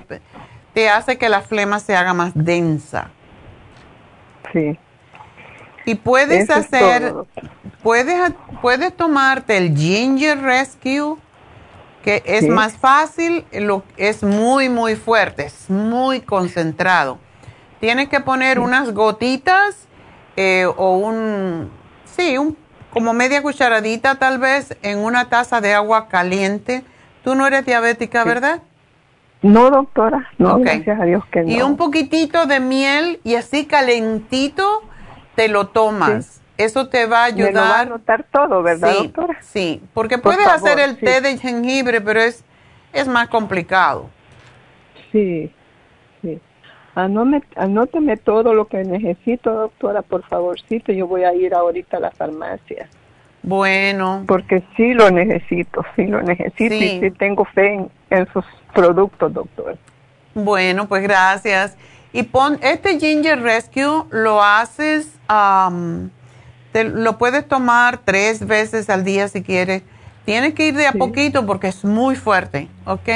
te hace que la flema se haga más densa. Sí. Y puedes hacer, puedes, puedes tomarte el Ginger Rescue, que es más fácil, lo, es muy, muy fuerte, es muy concentrado. Tienes que poner unas gotitas eh, o un, sí, un, como media cucharadita tal vez en una taza de agua caliente. Tú no eres diabética, ¿verdad? No, doctora, no, gracias a Dios que no. Y un poquitito de miel y así calentito te lo tomas. Eso te va a ayudar. Me va a notar todo, ¿verdad, doctora? Sí, porque puedes hacer el té de jengibre, pero es, es más complicado. Sí, sí. anóteme todo lo que necesito, doctora, por favorcito. Yo voy a ir ahorita a la farmacia. Bueno. Porque sí lo necesito, sí lo necesito y sí tengo fe en, en sus productos, doctor. Bueno, pues gracias. Y pon, este Ginger Rescue lo haces, lo puedes tomar tres veces al día si quieres. Tienes que ir de a poquito porque es muy fuerte, ¿ok?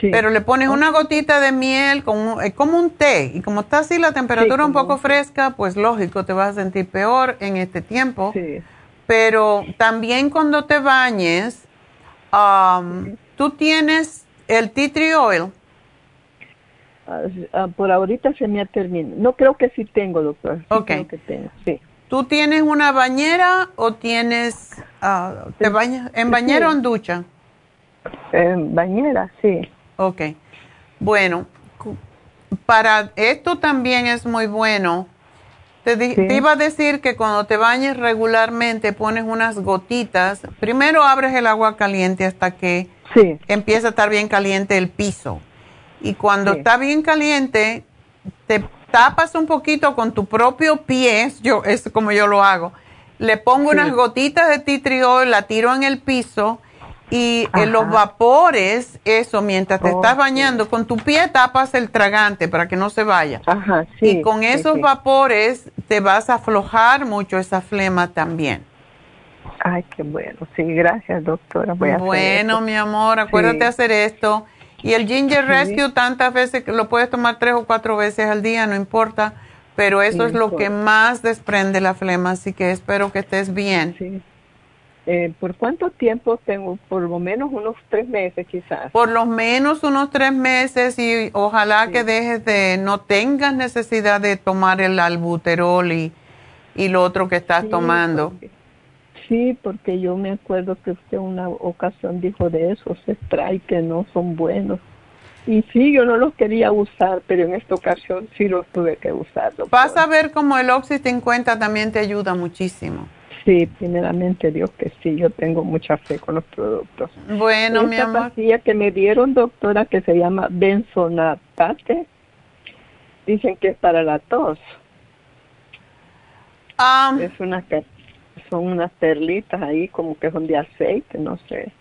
Pero le pones una gotita de miel, como, como un té, y como está así la temperatura un poco fresca, pues lógico, te vas a sentir peor en este tiempo. Pero también cuando te bañes, tú tienes el tea tree oil. Ah, por ahorita se me ha terminado. No creo que sí tengo, doctor. ok. que tengo, sí. ¿Tú tienes una bañera o tienes... Ah, ¿Te bañas en bañera o en ducha? En bañera, sí. Ok. Bueno, para esto también es muy bueno. Te, te, iba a decir que cuando te bañes regularmente pones unas gotitas. Primero abres el agua caliente hasta que empieza a estar bien caliente el piso. Y cuando está bien caliente, te tapas un poquito con tu propio pie, yo, es como yo lo hago. Le pongo unas gotitas de titriol, la tiro en el piso y en los vapores, eso, mientras te estás bañando, con tu pie tapas el tragante para que no se vaya. y con esos vapores te vas a aflojar mucho esa flema también. Ay, qué bueno. Sí, gracias, doctora. bueno, mi amor, acuérdate hacer esto. Y el Ginger Rescue, tantas veces, lo puedes tomar tres o cuatro veces al día, no importa, pero eso es lo que más desprende la flema, así que espero que estés bien. Sí. Eh, ¿Por cuánto tiempo tengo? Por lo menos unos tres meses quizás. Por lo menos unos tres meses y ojalá que dejes de, no tengas necesidad de tomar el albuterol y, y lo otro que estás tomando. Sí, porque yo me acuerdo que usted una ocasión dijo de esos spray que no son buenos. Y sí, yo no los quería usar, pero en esta ocasión sí los tuve que usar. Vas a ver cómo el Oxy 50 también te ayuda muchísimo. Sí, primeramente Dios que sí, yo tengo mucha fe con los productos. Bueno, mi amor. pastilla que me dieron, doctora, que se llama benzonatate, dicen que es para la tos. Ah. es una son unas perlitas ahí como que son de aceite, no sé.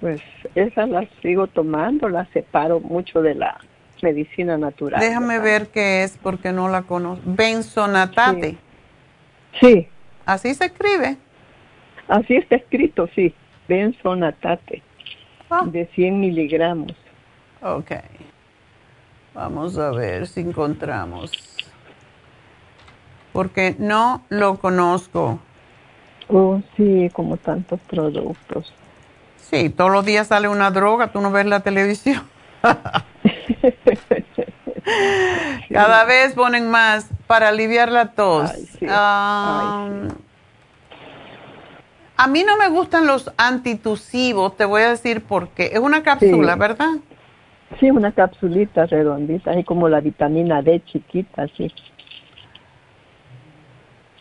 Pues esas las sigo tomando, las separo mucho de la medicina natural. Déjame ver qué es porque no la conozco. Benzonatate. Sí. ¿Así se escribe? Así está escrito, sí. Benzonatate. Ah. De 100 miligramos. Ok. Vamos a ver si encontramos porque no lo conozco. Oh, sí, como tantos productos. Sí, todos los días sale una droga, tú no ves la televisión. Cada vez ponen más para aliviar la tos. A mí no me gustan los antitusivos, te voy a decir por qué. Es una cápsula, ¿verdad? Sí, una capsulita redondita, así como la vitamina D chiquita, sí.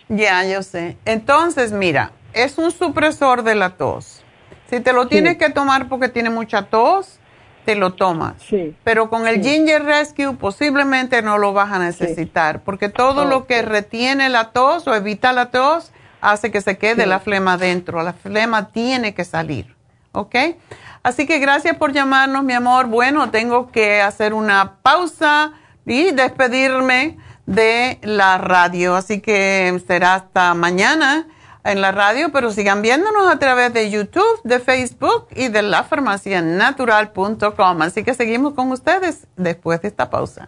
Ya, yo sé. Entonces, mira, es un supresor de la tos. Si te lo tienes que tomar porque tiene mucha tos, te lo tomas. Sí. Pero con el Ginger Rescue posiblemente no lo vas a necesitar, porque todo lo que retiene la tos o evita la tos hace que se quede la flema dentro. La flema tiene que salir. ¿Ok? Así que gracias por llamarnos, mi amor. Bueno, tengo que hacer una pausa y despedirme de la radio. Así que será hasta mañana. en la radio, pero sigan viéndonos a través de YouTube, de Facebook y de lafarmacianatural.com. Así que seguimos con ustedes después de esta pausa.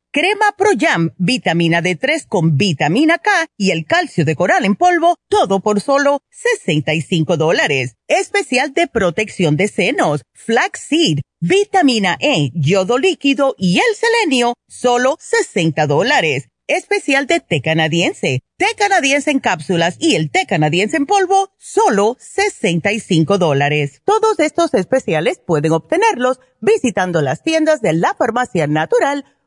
crema Pro Jam, vitamina D3 con vitamina K y el calcio de coral en polvo, todo por solo 65 dólares. Especial de protección de senos, flaxseed, vitamina E, yodo líquido y el selenio, solo 60 dólares. Especial de té canadiense, té canadiense en cápsulas y el té canadiense en polvo, solo 65 dólares. Todos estos especiales pueden obtenerlos visitando las tiendas de la farmacia natural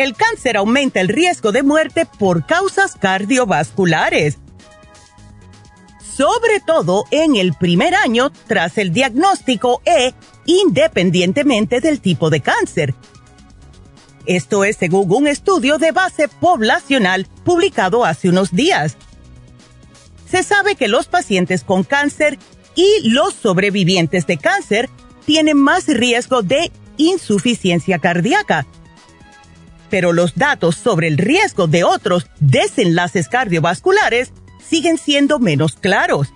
El cáncer aumenta el riesgo de muerte por causas cardiovasculares, sobre todo en el primer año tras el diagnóstico e independientemente del tipo de cáncer. Esto es según un estudio de base poblacional publicado hace unos días. Se sabe que los pacientes con cáncer y los sobrevivientes de cáncer tienen más riesgo de insuficiencia cardíaca pero los datos sobre el riesgo de otros desenlaces cardiovasculares siguen siendo menos claros.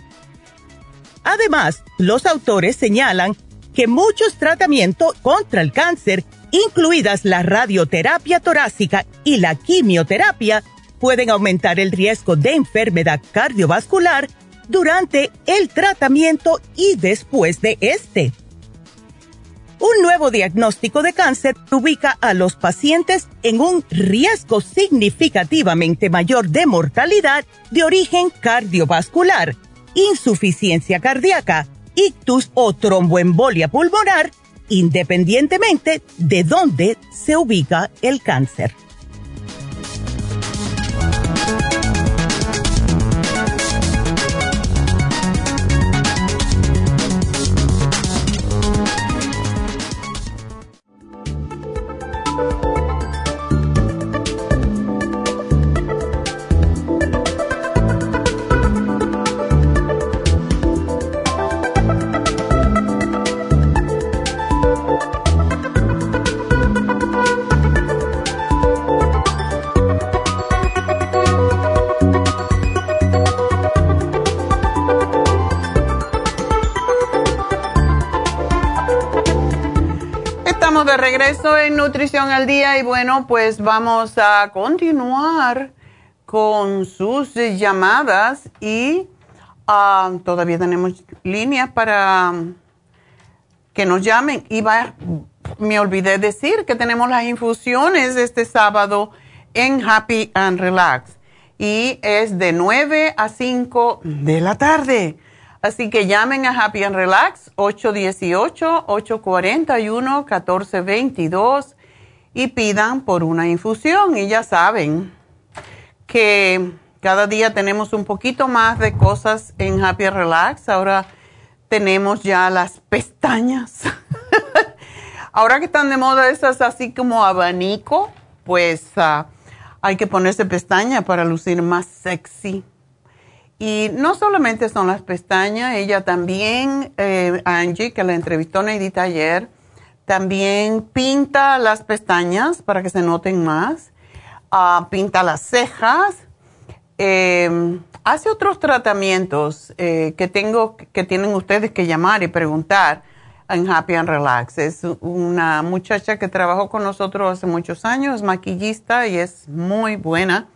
Además, los autores señalan que muchos tratamientos contra el cáncer, incluidas la radioterapia torácica y la quimioterapia, pueden aumentar el riesgo de enfermedad cardiovascular durante el tratamiento y después de este. Un nuevo diagnóstico de cáncer ubica a los pacientes en un riesgo significativamente mayor de mortalidad de origen cardiovascular, insuficiencia cardíaca, ictus o tromboembolia pulmonar, independientemente de dónde se ubica el cáncer. Regreso en Nutrición al Día y bueno, pues vamos a continuar con sus llamadas y ah, todavía tenemos líneas para que nos llamen y me olvidé decir que tenemos las infusiones este sábado en Happy and Relax y es de 9 a 5 de la tarde. Así que llamen a Happy and Relax 818-841-1422 y pidan por una infusión. Y ya saben que cada día tenemos un poquito más de cosas en Happy and Relax. Ahora tenemos ya las pestañas. Ahora que están de moda esas así como abanico, pues ah, hay que ponerse pestaña para lucir más sexy. Y no solamente son las pestañas, ella también, eh, Angie, que la entrevistó Neidita ayer, también pinta las pestañas para que se noten más, ah, pinta las cejas, eh, hace otros tratamientos eh, que tengo, que tienen ustedes que llamar y preguntar en Happy and Relax. Es una muchacha que trabajó con nosotros hace muchos años, es maquillista y es muy buena.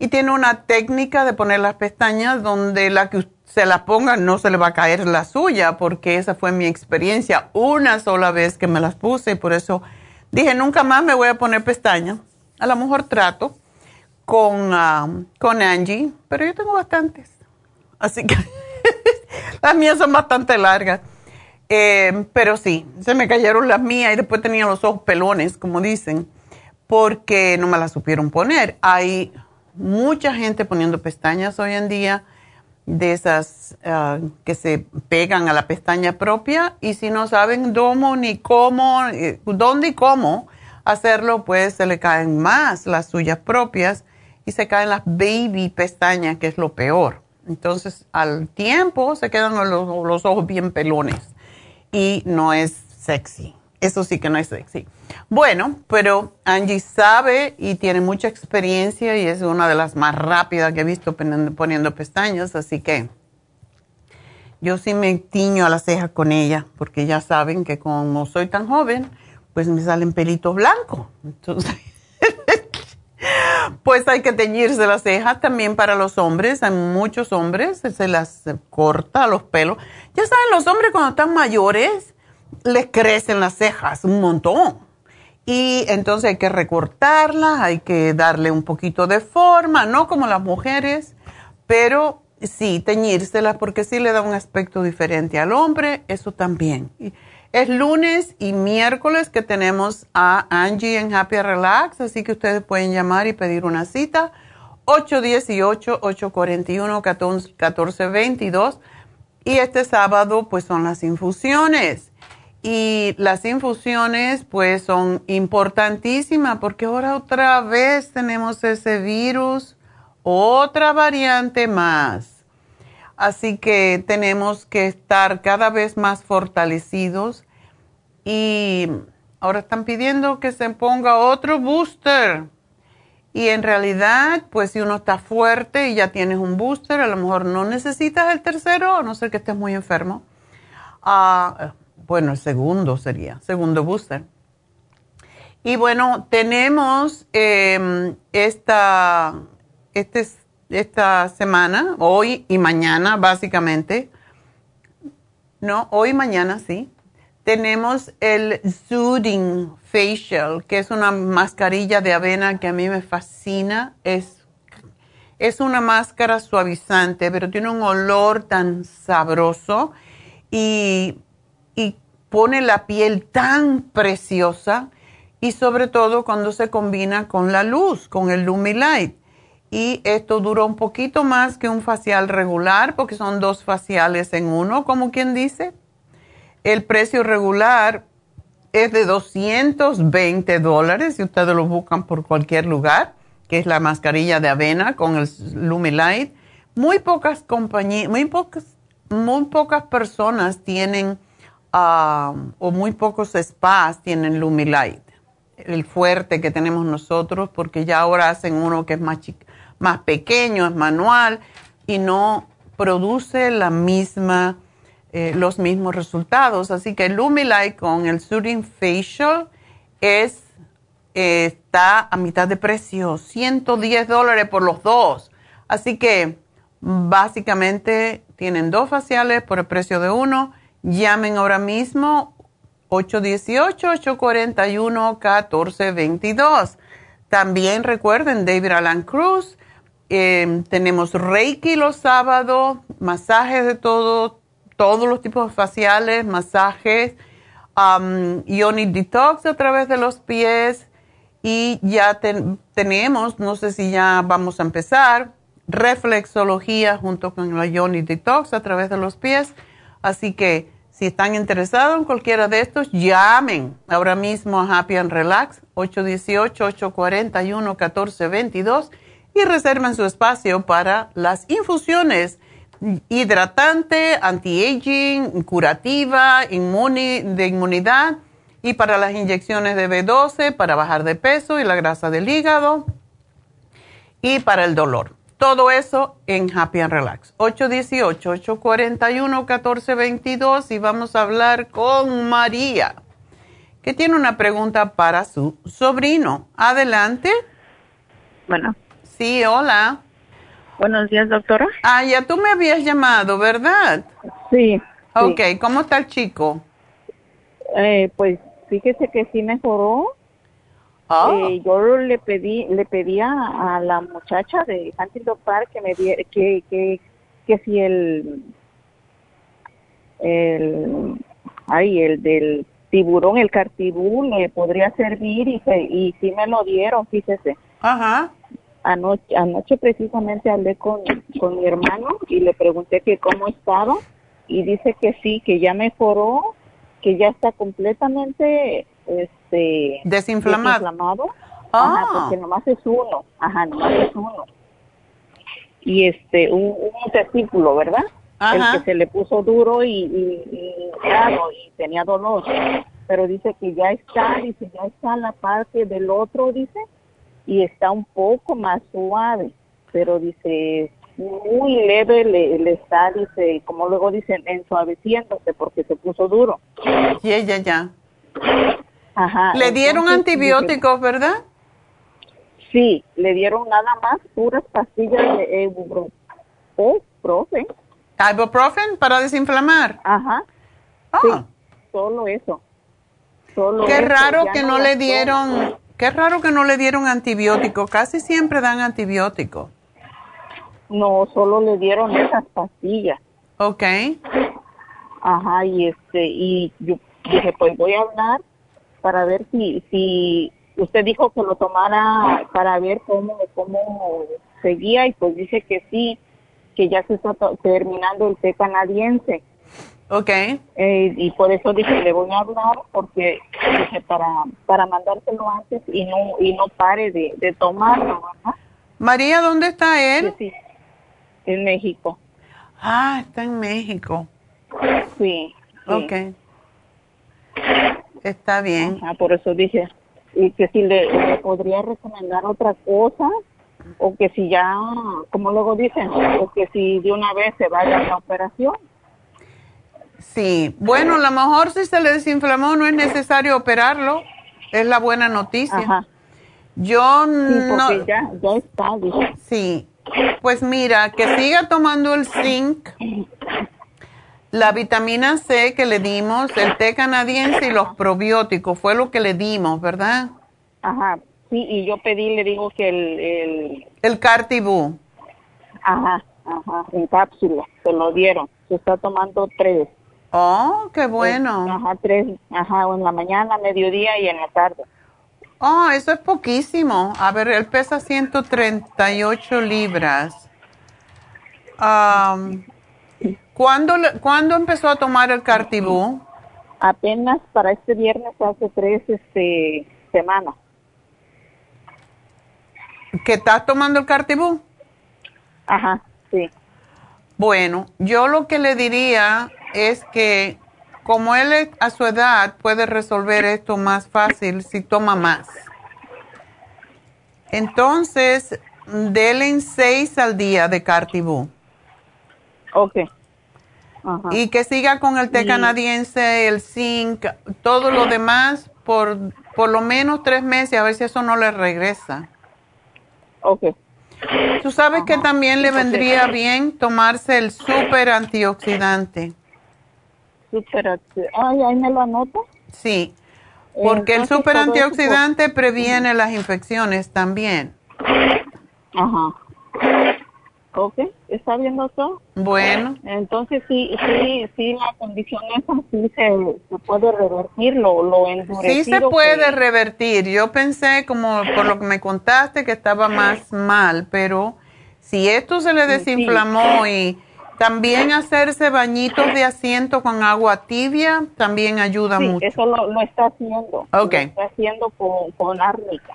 Y tiene una técnica de poner las pestañas donde la que se las ponga no se le va a caer la suya, porque esa fue mi experiencia una sola vez que me las puse y por eso dije, nunca más me voy a poner pestañas. A lo mejor trato con, ah, con Angie, pero yo tengo bastantes. Así que las mías son bastante largas. Eh, pero sí, se me cayeron las mías y después tenía los ojos pelones, como dicen, porque no me las supieron poner. Hay mucha gente poniendo pestañas hoy en día de esas ah, que se pegan a la pestaña propia y si no saben cómo ni cómo, eh, dónde y cómo hacerlo, pues se le caen más las suyas propias y se caen las baby pestañas, que es lo peor. Entonces, al tiempo se quedan los, ojos bien pelones y no es sexy. Eso sí que no es sexy. Bueno, pero Angie sabe y tiene mucha experiencia y es una de las más rápidas que he visto poniendo, pestañas, así que yo sí me tiño a la ceja con ella, porque ya saben que como soy tan joven, pues me salen pelitos blancos. Entonces, pues hay que teñirse las cejas también para los hombres. Hay muchos hombres, se las corta los pelos. Ya saben, los hombres cuando están mayores les crecen las cejas un montón. Y entonces hay que recortarlas, hay que darle un poquito de forma, no como las mujeres, pero sí teñírselas porque sí le da un aspecto diferente al hombre, eso también. Es lunes y miércoles que tenemos a Angie en Happy Relax, así que ustedes pueden llamar y pedir una cita. 818-841-1422. Y este sábado pues son las infusiones. Y las infusiones pues son importantísimas porque ahora otra vez tenemos ese virus, otra variante más. Así que tenemos que estar cada vez más fortalecidos y ahora están pidiendo que se ponga otro booster. Y en realidad, pues si uno está fuerte y ya tienes un booster, a lo mejor no necesitas el tercero, a no ser que estés muy enfermo. Ah, bueno, el segundo sería, segundo booster. Y bueno, tenemos eh, esta, este esta semana, hoy y mañana básicamente. No, hoy y mañana sí. Tenemos el Soothing Facial, que es una mascarilla de avena que a mí me fascina. Es, es una máscara suavizante, pero tiene un olor tan sabroso y pone la piel tan preciosa y sobre todo cuando se combina con la luz, con el Lumilight y esto dura un poquito más que un facial regular porque son dos faciales en uno, como quien dice. El precio regular es de 220 dólares si ustedes lo buscan por cualquier lugar, que es la mascarilla de avena con el Lumilight. Muy pocas compañías, muy pocas, muy pocas personas tienen, ah, o muy pocos spas tienen Lumilight, el fuerte que tenemos nosotros, porque ya ahora hacen uno que es más más pequeño, es manual y no produce la misma, eh, los mismos resultados. Así que el Lumilight con el Soothing Facial es, está a mitad de precio, 110 dólares por los dos. Así que básicamente tienen dos faciales por el precio de uno. Llamen ahora mismo 818-841-1422. También recuerden David Alan Cruz. Eh, tenemos Reiki los sábados, masajes de todo, todos los tipos faciales, masajes, um, Ioni Detox a través de los pies. Y ya tenemos, no sé si ya vamos a empezar, reflexología junto con la Ioni Detox a través de los pies. Así que si están interesados en cualquiera de estos, llamen ahora mismo a Happy and Relax 818-841-1422 y reserven su espacio para las infusiones hidratante, anti-aging, curativa, de inmunidad y para las inyecciones de B12 para bajar de peso y la grasa del hígado y para el dolor. Todo eso en Happy and Relax. 818-841-1422 y vamos a hablar con María, que tiene una pregunta para su sobrino. Adelante. Bueno. Sí, hola. Buenos días, doctora. Ah, ya tú me habías llamado, ¿verdad? Sí. Ok, ¿cómo está el chico? Eh, pues fíjese que sí mejoró Eh, yo le pedí le pedía a la muchacha de Huntington Park que me diera, que, que, que si el el ay el del tiburón el cartibú le podría servir y y sí me lo dieron fíjese. Ajá. Anoche anoche precisamente hablé con con mi hermano y le pregunté que cómo estaba y dice que sí que ya mejoró que ya está completamente este desinflamado, ajá, ah. porque nomás es uno, ajá, nomás es uno. Y este, un, un testículo, ¿verdad? El que se le puso duro y, y, claro, y tenía dolor. Pero dice que ya está, dice, ya está la parte del otro, dice, y está un poco más suave. Pero dice, muy leve le, le, está, dice, como luego dicen, ensuaveciéndose porque se puso duro. Ya, ya, ya. Le dieron antibióticos, ¿verdad? Sí, le dieron nada más puras pastillas de ibuprofen. ¿Ibuprofen para desinflamar? Ajá. Ah. solo eso. qué raro que no, le dieron, qué raro que no le dieron antibiótico. Casi siempre dan antibiótico. No, solo le dieron esas pastillas. Ok. Ajá, y este, y yo dije, pues voy a hablar para ver si, si usted dijo que lo tomara para ver cómo, cómo seguía y pues dice que sí, que ya se está terminando el té canadiense. Ok. Eh, y por eso dije, le voy a hablar porque dije para, para mandárselo antes y no, y no pare de, de tomarlo, María, ¿dónde está él? Sí, en México. Ah, está en México. Sí. sí. Ok. Está bien. por eso dije, y que si le, podría recomendar otra cosa, o que si ya, como luego dicen, o que si de una vez se vaya a la operación. Sí, bueno, a lo mejor si se le desinflamó no es necesario operarlo, es la buena noticia. Ajá. Yo sí, porque ya, ya está, dije. Sí, pues mira, que siga tomando el zinc la vitamina C que le dimos, el té canadiense y los probióticos, fue lo que le dimos, ¿verdad? Ajá, sí, y yo pedí, le digo que el... El, el Cartibú. Ajá, ajá, en cápsula, se lo dieron. Se está tomando tres. Oh, qué bueno. ajá, tres, ajá, en la mañana, mediodía y en la tarde. Oh, eso es poquísimo. A ver, él pesa 138 libras. Um, ¿Cuándo, ¿Cuándo empezó a tomar el Cartibú? Apenas para este viernes hace tres este, semanas. ¿Que estás tomando el Cartibú? Ajá, sí. Bueno, yo lo que le diría es que como él a su edad puede resolver esto más fácil si toma más. Entonces, déle en seis al día de Cartibú. Ok. Y que siga con el té canadiense, el zinc, todo lo demás por por lo menos tres meses, a ver si eso no le regresa. Ok. Tú sabes que también le vendría bien tomarse el super antioxidante. Super. Ay, ahí me lo anoto. Sí, porque el super antioxidante previene las infecciones también. Ajá. Ok, ¿está bien, doctor? Bueno. Entonces, sí, sí, sí, la condición esa sí se, se puede revertir, lo, lo Sí se puede revertir. Yo pensé, como por lo que me contaste, que estaba más mal, pero si esto se le desinflamó y también hacerse bañitos de asiento con agua tibia también ayuda sí, mucho. eso lo, lo, está haciendo. Ok. Lo está haciendo con, con árnica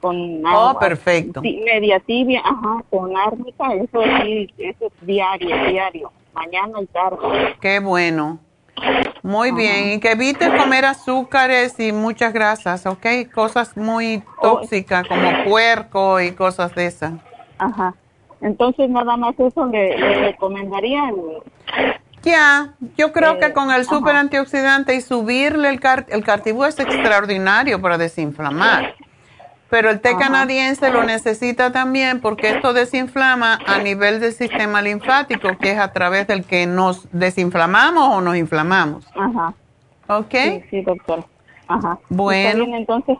con oh, agua. Oh, perfecto. media tibia, ajá, con árnica, eso sí, eso es diario, diario, mañana y tarde. Qué bueno. Muy bien, y que evite comer azúcares y muchas grasas, ¿ok? Cosas muy tóxicas como puerco y cosas de esas. Ajá. Entonces, nada más eso le, recomendaría. Ya, yo creo que con el super antioxidante y subirle el, car el cartibú es extraordinario para desinflamar. Pero el té canadiense lo necesita también porque esto desinflama a nivel del sistema linfático, que es a través del que nos desinflamamos o nos inflamamos. Ajá. ¿Ok? Sí, sí, doctor. Ajá. Bueno. Bien, entonces.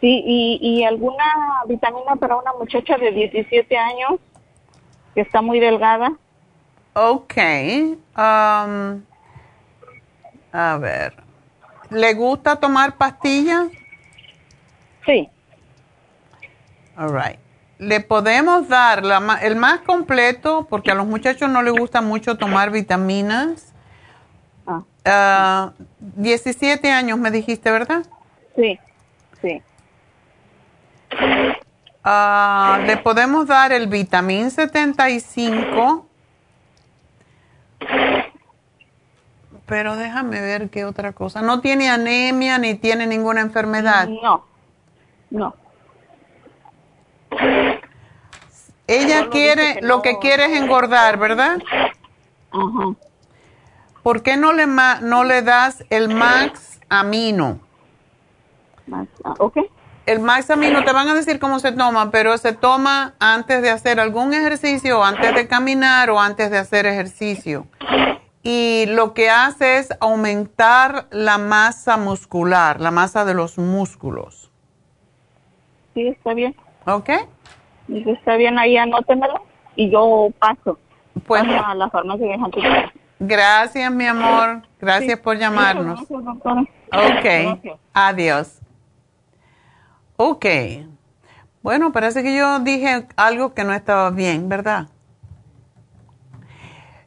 Sí, y, y alguna vitamina para una muchacha de 17 años que está muy delgada. Ok. Um, a ver. ¿Le gusta tomar pastillas? Sí. All right. Le podemos dar la, el más completo, porque a los muchachos no les gusta mucho tomar vitaminas. Ah. 17 ah, años me dijiste, ¿verdad? Sí, sí. Uh, le podemos dar el vitamín 75. Pero déjame ver qué otra cosa. ¿No tiene anemia ni tiene ninguna enfermedad? No, no. Ella quiere, lo que quiere es engordar, ¿verdad? Ajá. ¿Por qué no le, no le das el Max Amino? Ah, ok. El Max Amino, te van a decir cómo se toma, pero se toma antes de hacer algún ejercicio, antes de caminar o antes de hacer ejercicio. Y lo que hace es aumentar la masa muscular, la masa de los músculos. Sí, está bien. ¿Ok? está bien, ahí anótemelo y yo paso. Pues a la farmacia de Gracias, mi amor. Gracias por llamarnos. Ok. Adiós. Ok. Bueno, parece que yo dije algo que no estaba bien, ¿verdad?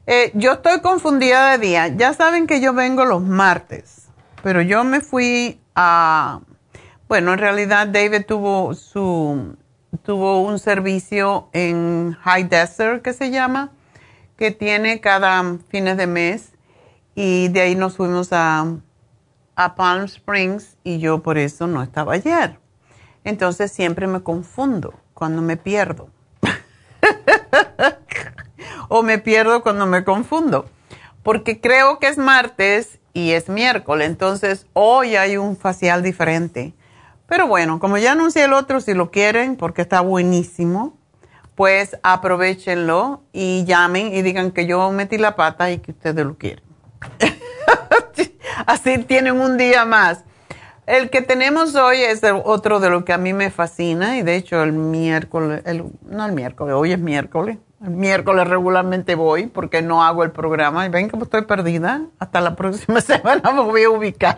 Eh, yo estoy confundida de día. Ya saben que yo vengo los martes, pero yo me fui a... Bueno, en realidad David tuvo su tuvo un servicio en High Desert que se llama, que tiene cada fines de mes y de ahí nos fuimos a, a Palm Springs y yo por eso no estaba ayer. Entonces siempre me confundo cuando me pierdo. o me pierdo cuando me confundo. Porque creo que es martes y es miércoles. Entonces hoy hay un facial diferente. Pero bueno, como ya anuncié el otro, si lo quieren, porque está buenísimo, pues aprovechenlo y llamen y digan que yo metí la pata y que ustedes lo quieren. Así tienen un día más. El que tenemos hoy es otro de lo que a mí me fascina y de hecho el miércoles, no el miércoles, hoy es miércoles. El miércoles regularmente voy porque no hago el programa y ven que estoy perdida. Hasta la próxima semana me voy a ubicar.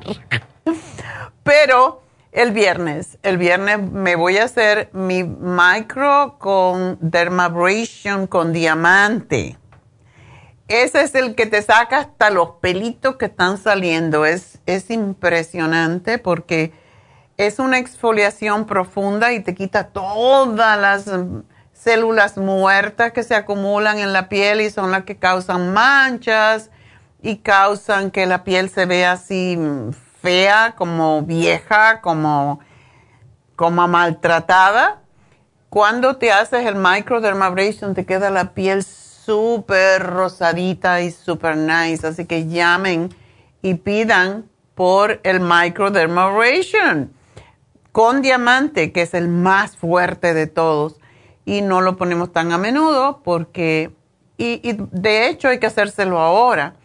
Pero el viernes, el viernes me voy a hacer mi micro con dermabrasion con diamante. Ese es el que te saca hasta los pelitos que están saliendo. Es, es impresionante porque es una exfoliación profunda y te quita todas las células muertas que se acumulan en la piel y son las que causan manchas y causan que la piel se vea así fea, como vieja, como, como maltratada. Cuando te haces el microdermabrasion te queda la piel súper rosadita y súper nice. Así que llamen y pidan por el microdermabrasion con diamante, que es el más fuerte de todos. Y no lo ponemos tan a menudo porque, y, y de hecho hay que hacérselo ahora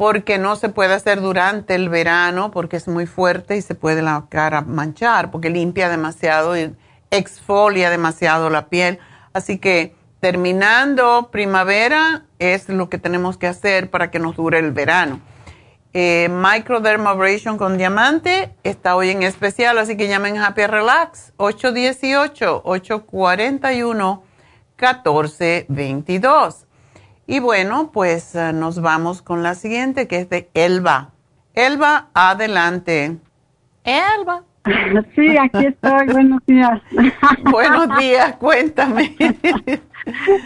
porque no se puede hacer durante el verano porque es muy fuerte y se puede la cara manchar porque limpia demasiado y exfolia demasiado la piel. Así que terminando primavera es lo que tenemos que hacer para que nos dure el verano. Eh, Microdermabrasion con diamante está hoy en especial, así que llamen Happy Relax 818-841-1422. Y bueno, pues eh, nos vamos con la siguiente, que es de Elba. Elba, adelante. Elba. Sí, aquí estoy. Buenos días. Buenos días, cuéntame.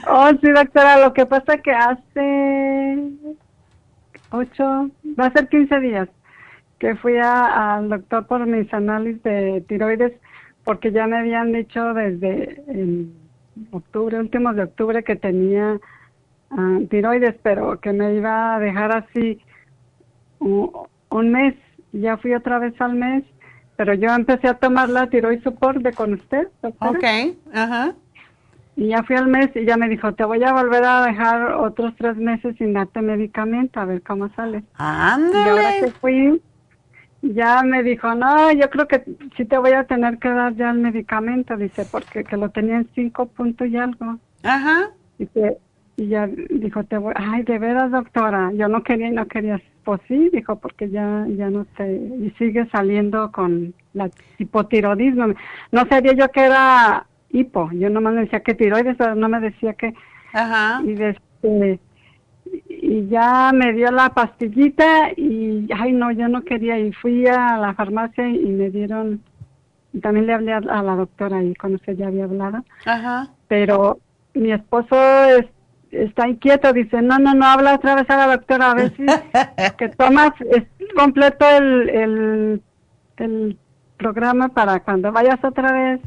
Oh, sí, doctora, lo que pasa que hace ocho, va a ser quince días que fui al doctor por mis análisis de tiroides porque ya me habían dicho desde octubre, últimos de octubre, que tenía tiroides, pero que me iba a dejar así un, mes. Ya fui otra vez al mes, pero yo empecé a tomar la tiroid support de con usted, Ok, ajá. Y ya fui al mes y ya me dijo, te voy a volver a dejar otros tres meses sin darte medicamento, a ver cómo sale. Ándale. Y ahora que fui, ya me dijo, no, yo creo que sí te voy a tener que dar ya el medicamento, dice, porque que lo tenía en cinco puntos y algo. Ajá. Dice, y ya dijo, te voy, ay, de veras, doctora, yo no quería y no quería. Pues sí, dijo, porque ya, ya no sé, y sigue saliendo con la hipotiroidismo. No sabía yo que era hipo, yo nomás me decía que tiroides, pero no me decía que... Ajá. Y, este, y ya me dio la pastillita y, ay, no, yo no quería, y fui a la farmacia y me dieron, también le hablé a, la doctora ahí cuando usted ya había hablado. Ajá. Pero mi esposo es, está inquieto, dice, no, no, no, habla otra vez a la doctora, a ver si que tomas es completo el, el, el programa para cuando vayas otra vez,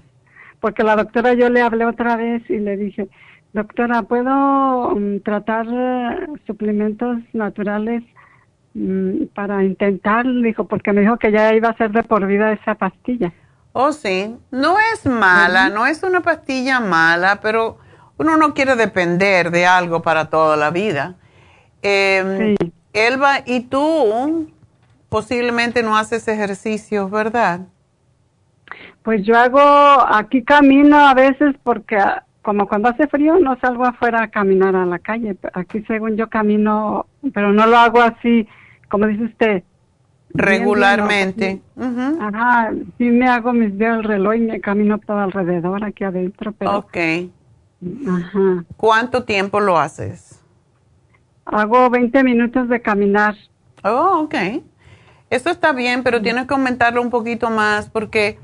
porque la doctora yo le hablé otra vez y le dije, doctora, ¿puedo um, tratar eh, suplementos naturales mm, para intentar? Dijo, porque me dijo que ya iba a ser de por vida esa pastilla. Oh, sí, no es mala, no es una pastilla mala, pero uno no quiere depender de algo para toda la vida. Eh, Elba, ¿y tú posiblemente no haces ejercicios, verdad? Pues yo hago, aquí camino a veces porque ah, como cuando hace frío no salgo afuera a caminar a la calle. Aquí según yo camino, pero no lo hago así, como dice usted. Regularmente. Ajá, sí me hago mis dedos al reloj y me camino todo alrededor aquí adentro. Pero, ok. Ajá. ¿Cuánto tiempo lo haces? Hago 20 minutos de caminar. Oh, ok. Eso está bien, pero tienes que aumentarlo un poquito más porque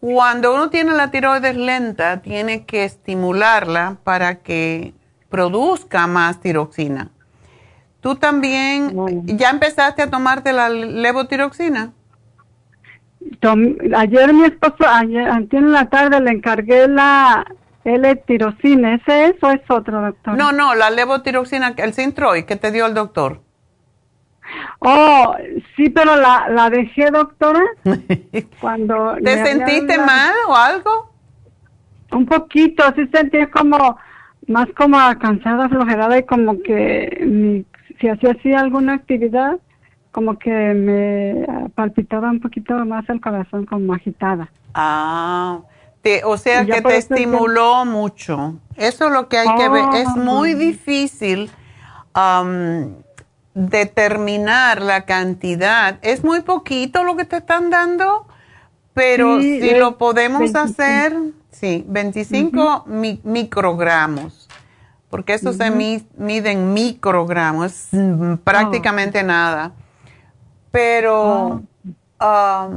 cuando uno tiene la tiroides lenta, tiene que estimularla para que produzca más tiroxina. ¿Tú también ya empezaste a tomarte la levotiroxina? ayer mi esposo, ayer, en la tarde le encargué la L-tirocina, ¿ese es o es otro, doctor? No, no, la levotiroxina, el Sintroid que te dio el doctor. Oh, sí, pero la, la dejé, doctora, cuando... ¿Te sentiste mal o algo? Un poquito, sí sentí como, más como cansada, flojerada y como que si hacía así alguna actividad, como que me palpitaba un poquito más el corazón, como agitada. Ah, o sea que te estimuló mucho. Eso es lo que hay que ver. Es oh. muy difícil determinar la cantidad. Es muy poquito lo que te están dando, pero si lo podemos hacer, sí, 25 microgramos, porque eso se mide en microgramos, es prácticamente oh. nada. Pero, oh.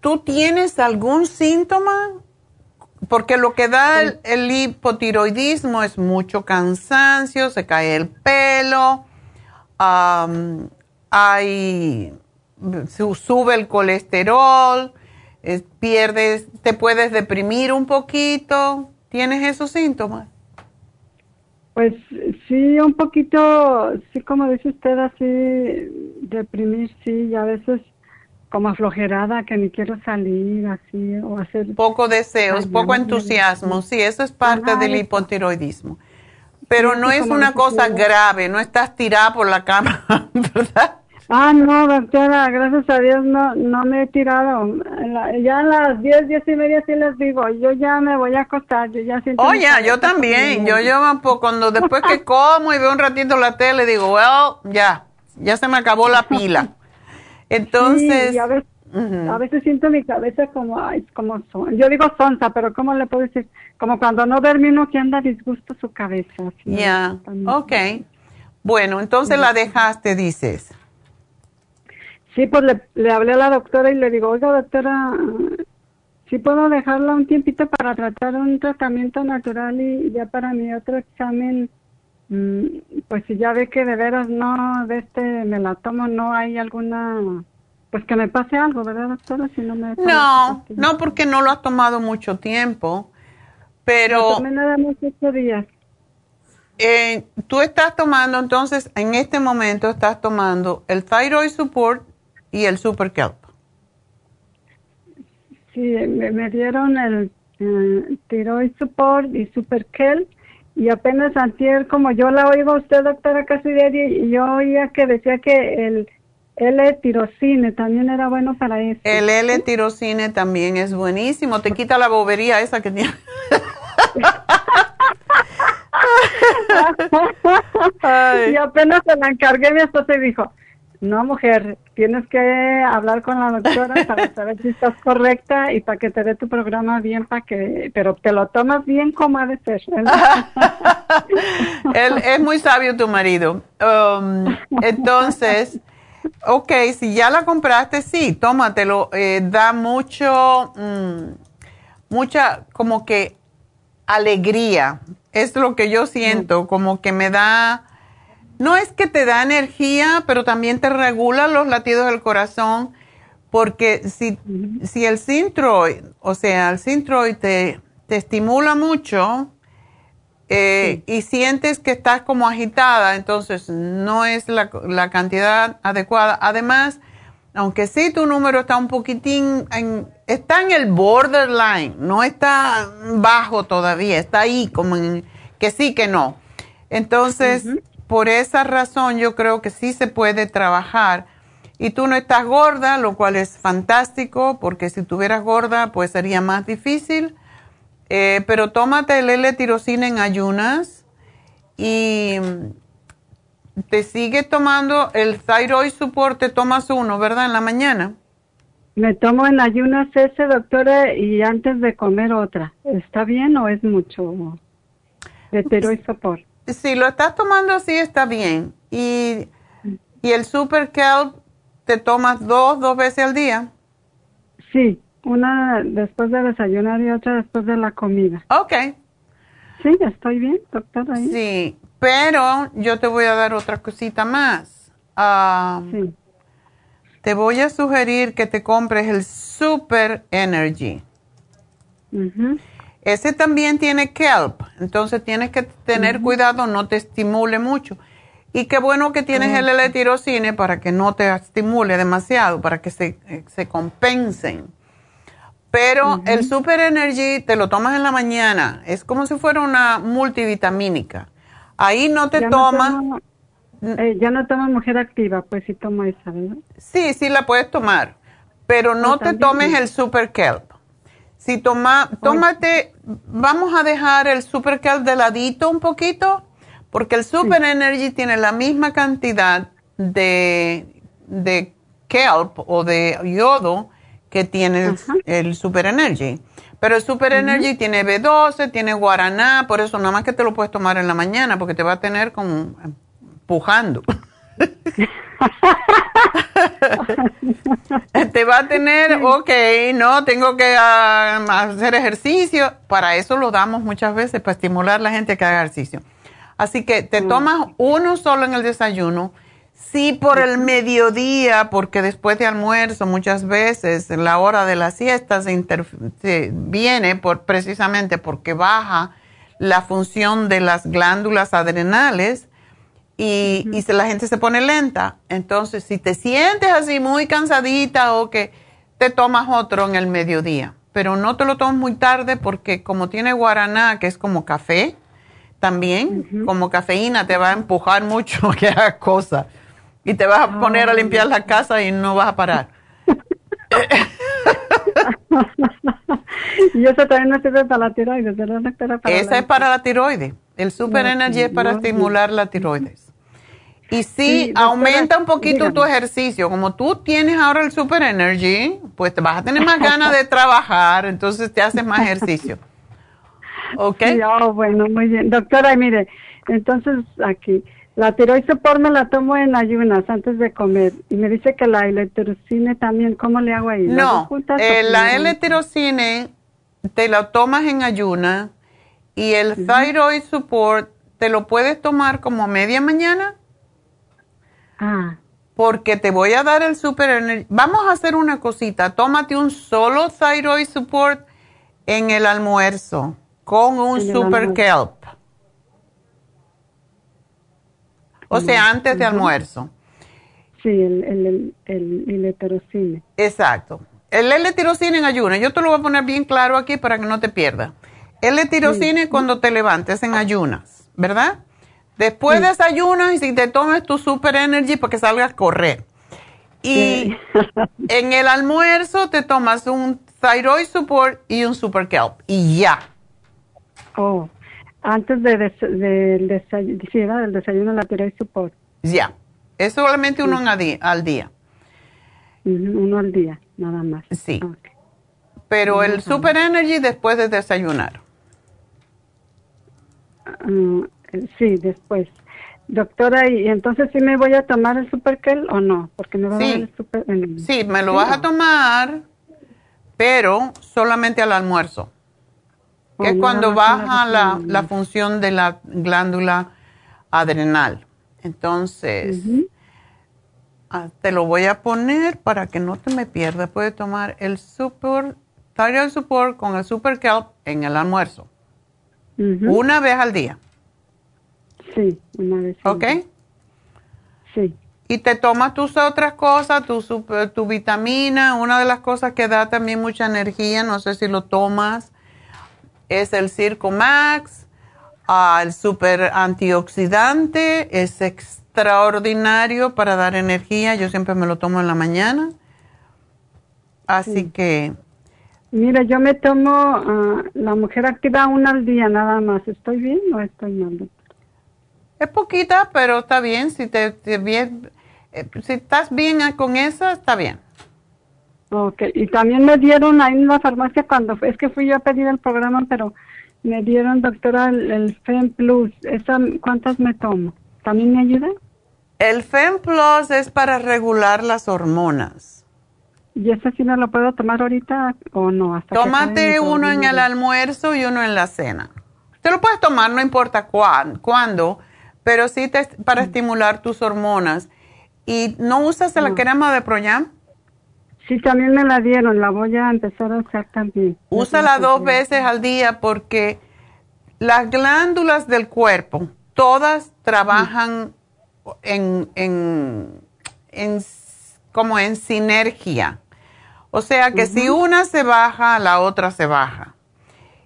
¿Tú tienes algún síntoma? Porque lo que da el, hipotiroidismo es mucho cansancio, se cae el pelo, hay, sube el colesterol, pierdes, te puedes deprimir un poquito. ¿Tienes esos síntomas? Pues sí, un poquito, sí, como dice usted, así, deprimir, sí, y a veces como aflojerada, que ni quiero salir, así, o hacer... Poco deseos, poco entusiasmo, sí, eso es parte del hipotiroidismo. Pero no es una cosa grave, no estás tirada por la cama, ¿verdad? Ah, no, doctora, gracias a Dios no, no me he tirado. ya a las diez, diez y media sí les digo, yo ya me voy a acostar, yo ya siento... Oye, yo también, yo yo cuando después que como y veo un ratito la tele, digo, well, ya, ya se me acabó la pila. Entonces... Sí, a, veces, a, veces, siento mi cabeza como, ay, como, son, yo digo sonsa, pero ¿cómo le puedo decir? Como cuando no duerme uno que anda disgusto su cabeza. Ya, ok. Bueno, entonces la dejaste, dices. Sí, pues le, hablé a la doctora y le digo, oiga doctora, sí puedo dejarla un tiempito para tratar un tratamiento natural y ya para mi otro examen, pues si ya ve que de veras no, de este me la tomo, no hay alguna, pues que me pase algo, ¿verdad doctora? Si no, me no, no porque no lo ha tomado mucho tiempo, pero... tomé nada más ocho días. Eh, tú estás tomando, entonces, en este momento estás tomando el Thyroid Support y el Super Kelp. Sí, me, dieron el, Thyroid Support y Super Kelp y apenas antier, como yo la oigo a usted, doctora, casi diario, y yo oía que decía que el L-tirocine también era bueno para eso. El L-tirocine también es buenísimo, te quita la bobería esa que tiene. y apenas se la encargué, mi esposa y dijo, no, mujer, tienes que hablar con la doctora para saber si estás correcta y para que te dé tu programa bien, para que, pero te lo tomas bien como ha de ser. Él, es muy sabio tu marido. Um, entonces, ok, si ya la compraste, sí, tómatelo. Eh, da mucho, mm, mucha, como que alegría. Es lo que yo siento, como que me da no es que te da energía, pero también te regula los latidos del corazón, porque si, si el Synthroid, o sea, el Synthroid te, te estimula mucho eh, y sientes que estás como agitada, entonces no es la, la, cantidad adecuada. Además, aunque sí tu número está un poquitín, en, está en el borderline, no está bajo todavía, está ahí como en que sí, que no. Entonces, por esa razón yo creo que sí se puede trabajar. Y tú no estás gorda, lo cual es fantástico, porque si tuvieras gorda, pues sería más difícil. Eh, pero tómate el L-tirosina en ayunas y te sigue tomando el thyroid support, te tomas uno, ¿verdad? En la mañana. Me tomo en ayunas ese, doctora, y antes de comer otra. ¿Está bien o es mucho? De thyroid support si lo estás tomando así está bien. Y, el Super Kelp te tomas dos, dos veces al día. Sí, una después de desayunar y otra después de la comida. Ok. Sí, estoy bien, doctora. Sí, pero yo te voy a dar otra cosita más. sí. Te voy a sugerir que te compres el Super Energy. Ese también tiene kelp, entonces tienes que tener cuidado, no te estimule mucho. Y qué bueno que tienes el L-tirocine para que no te estimule demasiado, para que se, se compensen. Pero el Super Energy te lo tomas en la mañana, es como si fuera una multivitamínica. Ahí no te tomas... Eh, ya no tomo mujer activa, pues sí tomo esa, ¿verdad? Sí, sí la puedes tomar, pero no ah, te tomes el Super Kelp. Si toma, tómate, vamos a dejar el Super Kelp de ladito un poquito, porque el Super Energy tiene la misma cantidad de, de kelp o de yodo que tiene el, Super Energy. Pero el Super Energy tiene B12, tiene guaraná, por eso nada más que te lo puedes tomar en la mañana, porque te va a tener como empujando. Te va a tener, ok, no, tengo que ah, hacer ejercicio. Para eso lo damos muchas veces, para estimular a la gente que haga ejercicio. Así que te tomas uno solo en el desayuno. Sí, por el mediodía, porque después de almuerzo muchas veces la hora de la siesta se, viene por, precisamente porque baja la función de las glándulas adrenales y, y la gente se pone lenta. Entonces, si te sientes así muy cansadita o que te tomas otro en el mediodía, pero no te lo tomes muy tarde porque como tiene guaraná, que es como café, también, como cafeína, te va a empujar mucho que hagas cosas. Y te vas a poner a limpiar la casa y no vas a parar. y eso también no sirve para la tiroides, ¿verdad, Esa es para la tiroides. El Super Energy es para estimular la tiroides. Y si aumenta un poquito tu ejercicio. Como tú tienes ahora el Super Energy, pues te vas a tener más ganas de trabajar, entonces te haces más ejercicio. ¿Ok? Oh, bueno, muy bien. Doctora, mire, entonces aquí, la tiroides support me la tomo en ayunas antes de comer. Y me dice que la L-tirocine también, ¿cómo le hago ahí? No, eh, la L-tirocine te la tomas en ayunas y el thyroid support te lo puedes tomar como media mañana. Ah. Porque te voy a dar el super energy. Vamos a hacer una cosita. Tómate un solo thyroid support en el almuerzo con un super kelp. O sea, antes de almuerzo. Sí, el, el, el, el Exacto. El L-tirocine en ayuno. Yo te lo voy a poner bien claro aquí para que no te pierdas. L-tirocine cuando te levantes en ayunas, ¿verdad? Después desayunas y si te tomes tu Super Energy para que salgas a correr. Y en el almuerzo te tomas un Thyroid Support y un Super Kelp. Y ya. Oh, antes de, del desayuno, del desayuno la Thyroid Support. Ya. Es solamente uno al día. Uno al día, nada más. Sí. Pero el Super Energy después de desayunar. Mm, sí, después. Doctora, ¿y entonces sí me voy a tomar el Superkel o no? Porque me va sí. a dar el super, Sí, me lo vas a tomar, pero solamente al almuerzo. Que es cuando baja la, la, función de la glándula adrenal. Entonces, ah, te lo voy a poner para que no te me pierdas. Puedes tomar el Super Thyroid Support con el Super Kelp en el almuerzo. Una vez al día. Sí, una vez. ¿Ok? Sí. Y te tomas tus otras cosas, tu, tu vitamina, una de las cosas que da también mucha energía, no sé si lo tomas, es el Circo Max, ah, el super antioxidante, es extraordinario para dar energía, yo siempre me lo tomo en la mañana. Así que Mira, yo me tomo uh, la mujer activa una al día nada más. ¿Estoy bien o estoy mal? Es poquita, pero está bien. Si te, bien, eh, si estás bien con eso, está bien. Ok, y también me dieron ahí en la farmacia cuando es que fui yo a pedir el programa, pero me dieron, doctora, el, el FEM Plus. ¿Esa, ¿Cuántas me tomo? ¿También me ayuda? El FEM Plus es para regular las hormonas. ¿Y ese sí no lo puedo tomar ahorita o no? Hasta Tómate uno en el almuerzo y uno en la cena. Te lo puedes tomar, no importa cuándo, pero sí te, para estimular tus hormonas. ¿Y no usas la crema de Proyam? Sí, también me la dieron, la voy a empezar a usar también. Úsala dos veces al día porque las glándulas del cuerpo, todas trabajan en, en, en, como en sinergia. O sea que si una se baja, la otra se baja.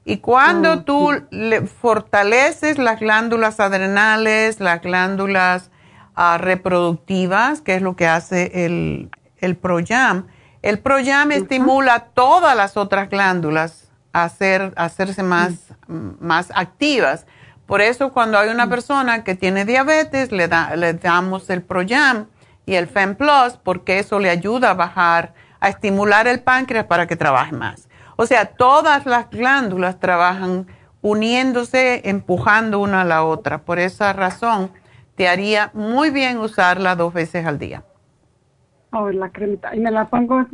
Y cuando tú le fortaleces las glándulas adrenales, las glándulas ah, reproductivas, que es lo que hace el, el Proyam, el Proyam estimula todas las otras glándulas a, hacer, hacerse más, más activas. Por eso cuando hay una persona que tiene diabetes, le, da, le damos el Proyam y el FEM Plus, porque eso le ayuda a bajar a estimular el páncreas para que trabaje más. O sea, todas las glándulas trabajan uniéndose, empujando una a la otra. Por esa razón, te haría muy bien usarla dos veces al día. Oh, la cremita. ¿Y me la pongo,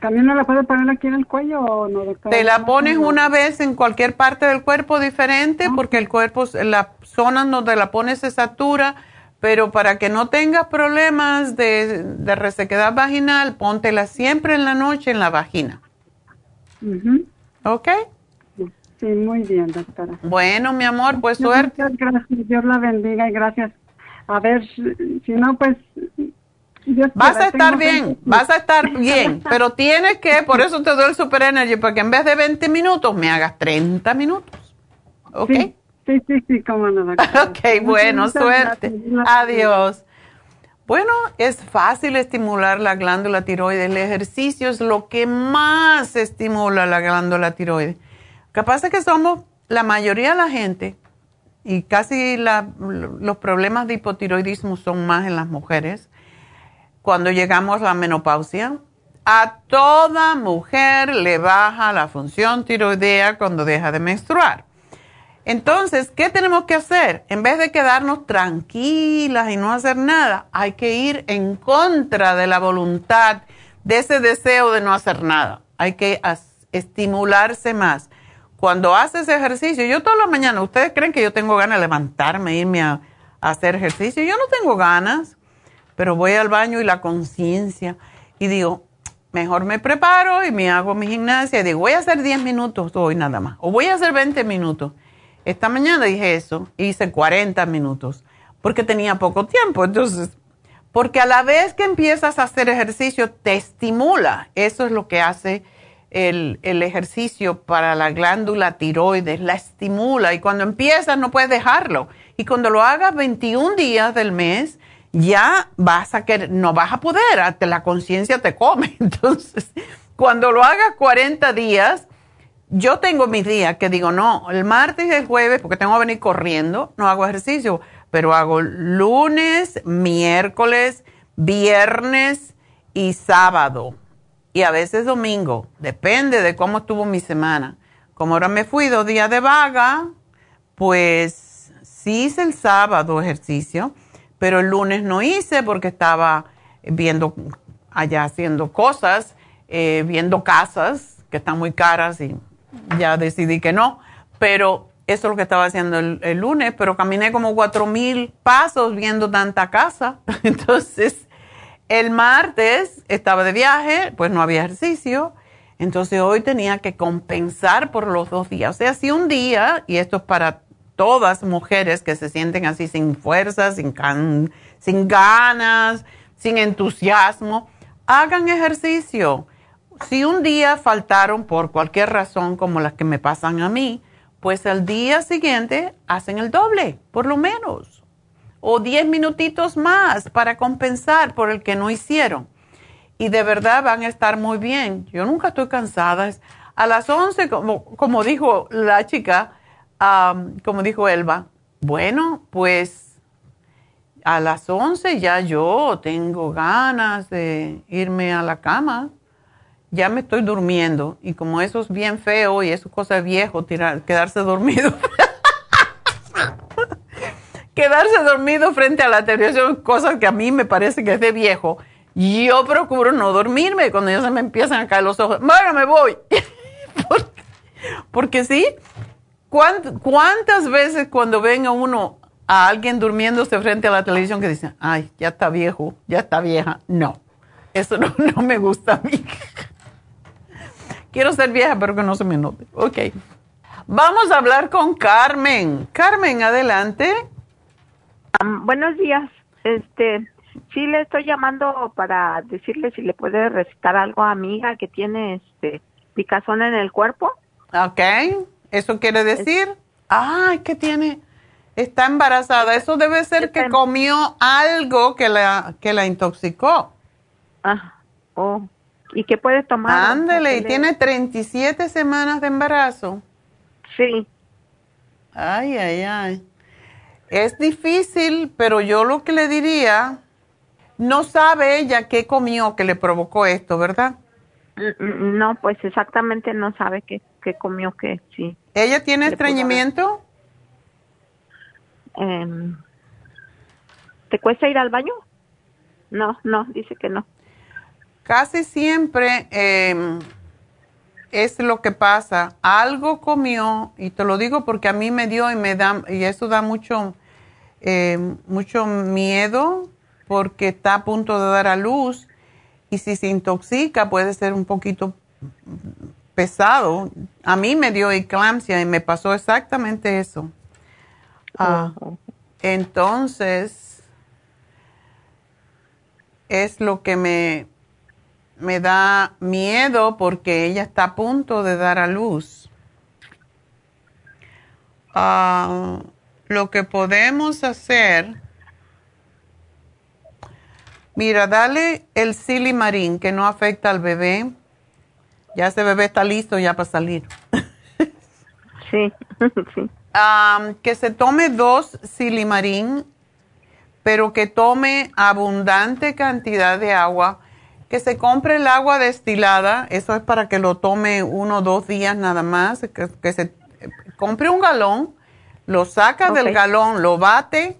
también me la puedo poner aquí en el cuello o no, doctora? Te la pones una vez en cualquier parte del cuerpo diferente ah. porque el cuerpo, la zona donde la pones se satura pero para que no tengas problemas de, resequedad vaginal, póntela siempre en la noche en la vagina. ¿Ok? Sí, muy bien, doctora. Bueno, mi amor, pues suerte. Muchas gracias, Dios la bendiga y gracias. A ver, si no, pues... vas a estar bien, vas a estar bien, pero tienes que, por eso te doy el Super Energy, porque en vez de 20 minutos me hagas 30 minutos. ¿Ok? Sí, Sí, sí, sí, cómo no. ok, bueno, suerte. Adiós. Bueno, es fácil estimular la glándula tiroides. El ejercicio es lo que más estimula la glándula tiroides. Capaz es que somos la mayoría de la gente y casi los problemas de hipotiroidismo son más en las mujeres. Cuando llegamos a la menopausia, a toda mujer le baja la función tiroidea cuando deja de menstruar. Entonces, ¿qué tenemos que hacer? En vez de quedarnos tranquilas y no hacer nada, hay que ir en contra de la voluntad, de ese deseo de no hacer nada. Hay que estimularse más. Cuando haces ejercicio, yo todas las mañanas, ¿ustedes creen que yo tengo ganas de levantarme, irme a, a hacer ejercicio? Yo no tengo ganas, pero voy al baño y la conciencia y digo, mejor me preparo y me hago mi gimnasia y digo, voy a hacer 10 minutos hoy nada más, o voy a hacer 20 minutos esta mañana dije eso, hice 40 minutos, porque tenía poco tiempo. Entonces, porque a la vez que empiezas a hacer ejercicio, te estimula. Eso es lo que hace el, ejercicio para la glándula tiroides, la estimula. Y cuando empiezas, no puedes dejarlo. Y cuando lo hagas 21 días del mes, ya vas a querer, no vas a poder, la conciencia te come. Entonces, cuando lo hagas 40 días, yo tengo mis días que digo, no, el martes y el jueves, porque tengo que venir corriendo, no hago ejercicio, pero hago lunes, miércoles, viernes y sábado. Y a veces domingo, depende de cómo estuvo mi semana. Como ahora me fui dos días de vaga, pues sí hice el sábado ejercicio, pero el lunes no hice porque estaba viendo allá haciendo cosas, eh, viendo casas que están muy caras y ya decidí que no, pero eso es lo que estaba haciendo el, lunes, pero caminé como cuatro mil pasos viendo tanta casa. Entonces, el martes estaba de viaje, pues no había ejercicio. Entonces hoy tenía que compensar por los dos días. O sea, si un día, y esto es para todas mujeres que se sienten así sin fuerza, sin, sin ganas, sin entusiasmo, hagan ejercicio. Si un día faltaron por cualquier razón como las que me pasan a mí, pues al día siguiente hacen el doble, por lo menos. O diez minutitos más para compensar por el que no hicieron. Y de verdad van a estar muy bien. Yo nunca estoy cansada. A las once, como, como dijo la chica, como dijo Elba, bueno, pues a las once ya yo tengo ganas de irme a la cama ya me estoy durmiendo y como eso es bien feo y eso es cosa viejo, tirar, quedarse dormido. quedarse dormido frente a la televisión, cosas que a mí me parece que es de viejo. Yo procuro no dormirme cuando ya se me empiezan a caer los ojos. Bueno, me voy. porque, porque, sí, ¿cuántas veces cuando venga uno a alguien durmiéndose frente a la televisión que dice, ay, ya está viejo, ya está vieja? No, eso no, no me gusta a mí. Quiero ser vieja, pero que no se me note. Ok. Vamos a hablar con Carmen. Carmen, adelante. buenos días. Este, sí le estoy llamando para decirle si le puede recitar algo a mi hija que tiene este picazón en el cuerpo. Ok. ¿Eso quiere decir? Ay, ¿qué tiene? Está embarazada. Eso debe ser que comió algo que la, que la intoxicó. Ah, oh y que puede tomar. Ándele, y tiene 37 semanas de embarazo. Sí. Ay, ay, ay. Es difícil, pero yo lo que le diría, no sabe ella qué comió que le provocó esto, ¿verdad? Mm, mm, no, pues exactamente no sabe qué, qué comió que sí. ¿Ella tiene estreñimiento? Em, ¿Te cuesta ir al baño? No, no, dice que no. Casi siempre em, es lo que pasa. Algo comió, y te lo digo porque a mí me dio y me da, y eso da mucho, em, mucho miedo porque está a punto de dar a luz y si se intoxica puede ser un poquito pesado. A mí me dio eclampsia y me pasó exactamente eso. Ah, entonces, es lo que me, me da miedo porque ella está a punto de dar a luz. ah, lo que podemos hacer, mira, dale el silimarín que no afecta al bebé. Ya ese bebé está listo ya para salir. Sí, sí. que se tome dos silimarín, pero que tome abundante cantidad de agua. Que se compre el agua destilada, eso es para que lo tome uno o dos días nada más. Que, se compre un galón, lo saca del galón, lo bate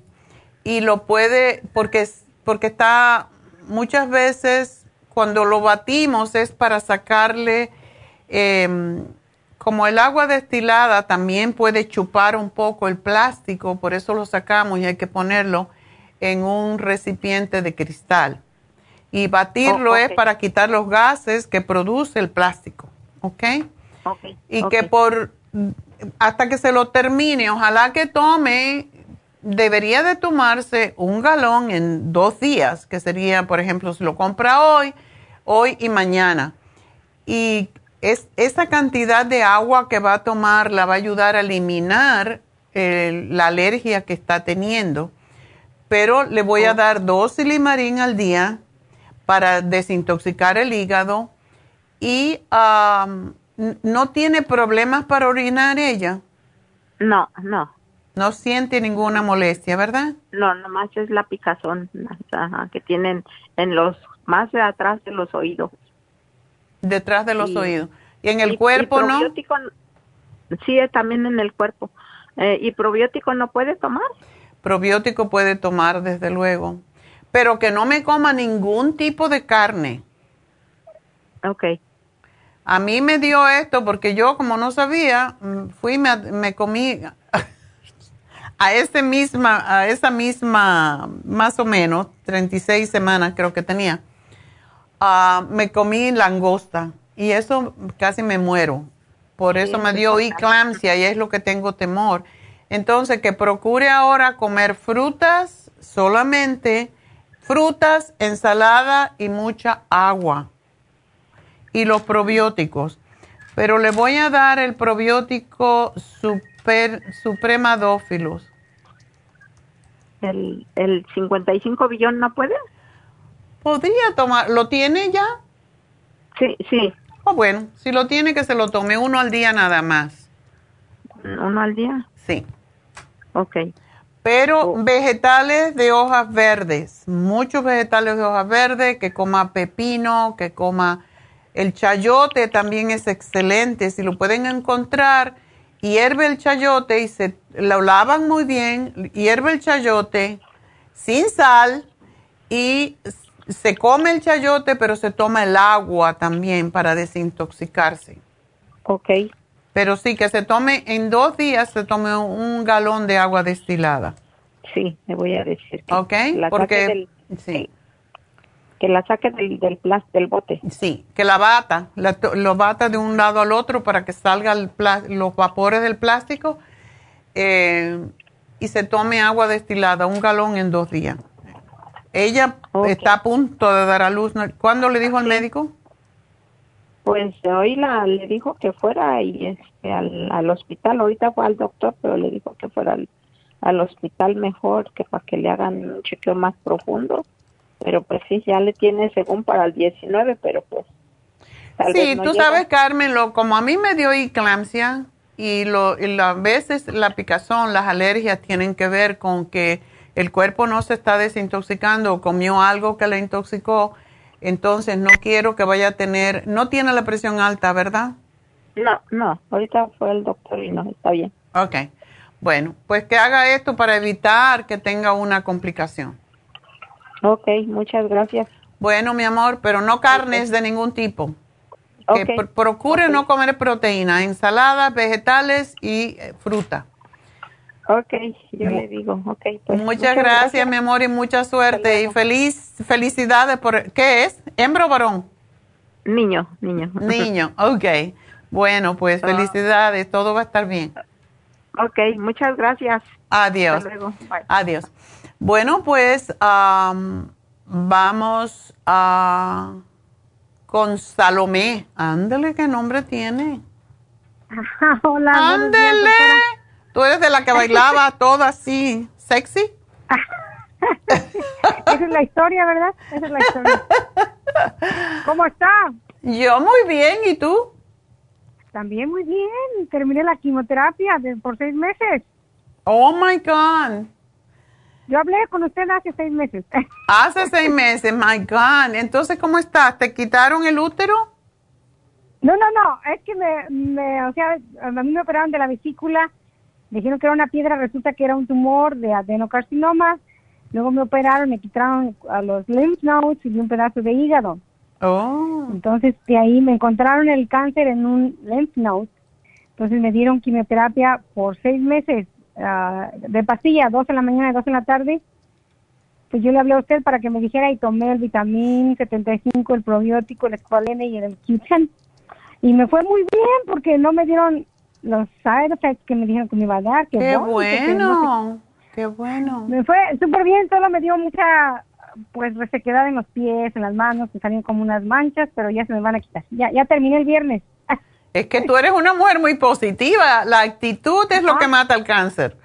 y lo puede, porque, porque está muchas veces cuando lo batimos es para sacarle. Eh, como el agua destilada también puede chupar un poco el plástico, por eso lo sacamos y hay que ponerlo en un recipiente de cristal. Y batirlo oh, es para quitar los gases que produce el plástico, ¿ok? okay y que por, hasta que se lo termine, ojalá que tome, debería de tomarse un galón en dos días, que sería, por ejemplo, si lo compra hoy, hoy y mañana. Y es, esa cantidad de agua que va a tomar la va a ayudar a eliminar la alergia que está teniendo. Pero le voy a oh. dar dos silimarín al día para desintoxicar el hígado y no tiene problemas para orinar ella. No, no. No siente ninguna molestia, ¿verdad? No, nomás es la picazón que tienen en los más de atrás de los oídos. Detrás de los oídos. ¿Y en el cuerpo no? Sí, también en el cuerpo. Eh, ¿Y probiótico no puede tomar? Probiótico puede tomar, desde luego. Pero que no me coma ningún tipo de carne. Ok. A mí me dio esto porque yo, como no sabía, mm, fui y me, comí a, ese misma, a esa misma, más o menos, 36 semanas creo que tenía Ah, me comí langosta y eso casi me muero. Por eso me dio eclampsia y es lo que tengo temor. Entonces, que procure ahora comer frutas, solamente frutas, ensalada y mucha agua. Y los probióticos. Pero le voy a dar el probiótico super, Supremadófilos. ¿El, ¿El 55 billón no puede? Podría tomar, ¿lo tiene ya? Sí, sí. Oh, bueno, si lo tiene que se lo tome uno al día nada más. ¿Uno al día? Sí. Ok. Pero oh. vegetales de hojas verdes, muchos vegetales de hojas verdes, que coma pepino, que coma el chayote también es excelente. Si lo pueden encontrar, hierve el chayote y se lo lavan muy bien, hierve el chayote sin sal y se come el chayote, pero se toma el agua también para desintoxicarse. Ok. Pero sí, que se tome en dos días, se tome un galón de agua destilada. Sí, me voy a decir. Que ok, porque... sí. Que la saque del, del, del bote. Sí, que la bata, lo bata de un lado al otro para que salgan los vapores del plástico eh, y se tome agua destilada, un galón en dos días. Ella está a punto de dar a luz. ¿Cuándo le dijo al médico? Pues hoy la, le dijo que fuera y este, al, hospital. Ahorita fue al doctor, pero le dijo que fuera al, hospital mejor, que para que le hagan un chequeo más profundo. Pero pues sí, ya le tiene según para el 19, pero pues... sí, tú sabes, Carmen, lo, como a mí me dio eclampsia y, lo, y a veces la picazón, las alergias tienen que ver con que el cuerpo no se está desintoxicando o comió algo que le intoxicó, entonces no quiero que vaya a tener, no tiene la presión alta, ¿verdad? No, no, ahorita fue el doctor y no, está bien. Ok, bueno, pues que haga esto para evitar que tenga una complicación. Ok, muchas gracias. Bueno, mi amor, pero no carnes de ningún tipo. Que procure no comer proteína, ensaladas, vegetales y eh, fruta. Ok, yo le digo, ok. Pues, muchas, gracias, mi amor, y mucha suerte. Y feliz, felicidades por, ¿qué es? ¿Hembra o varón? Niño, niño. Niño, ok. Bueno, pues ah. felicidades, todo va a estar bien. Ok, muchas gracias. Adiós. Adiós. Bueno, pues vamos a con Salomé. Ándele, ¿qué nombre tiene? Hola. Ándele. Tú eres de la que bailaba todo así, sexy. Esa es la historia, ¿verdad? Esa es la historia. ¿Cómo está? Yo muy bien, ¿y tú? También muy bien. Terminé la quimioterapia por seis meses. Oh my God. Yo hablé con usted hace seis meses. Hace seis meses, my God. Entonces, ¿cómo estás? ¿Te quitaron el útero? No, no, no. Es que me, me, o sea, a mí me operaron de la vesícula. Dijeron que era una piedra, resulta que era un tumor de adenocarcinoma. Luego me operaron, me quitaron a los lymph nodes y un pedazo de hígado. Oh. Entonces, de ahí me encontraron el cáncer en un lymph node. Entonces me dieron quimioterapia por seis meses uh, de pastilla, dos en la mañana y dos en la tarde. Pues yo le hablé a usted para que me dijera y tomé el vitamín 75, el probiótico, el escualene y el Q10. Y me fue muy bien porque no me dieron los side effects que me dijeron que me iba a dar. Qué bueno, qué bueno. Me fue súper bien, solo me dio mucha pues resequedad en los pies, en las manos, me salieron como unas manchas, pero ya se me van a quitar. Ya, ya terminé el viernes. Es que tú eres una mujer muy positiva. La actitud es lo que mata el cáncer.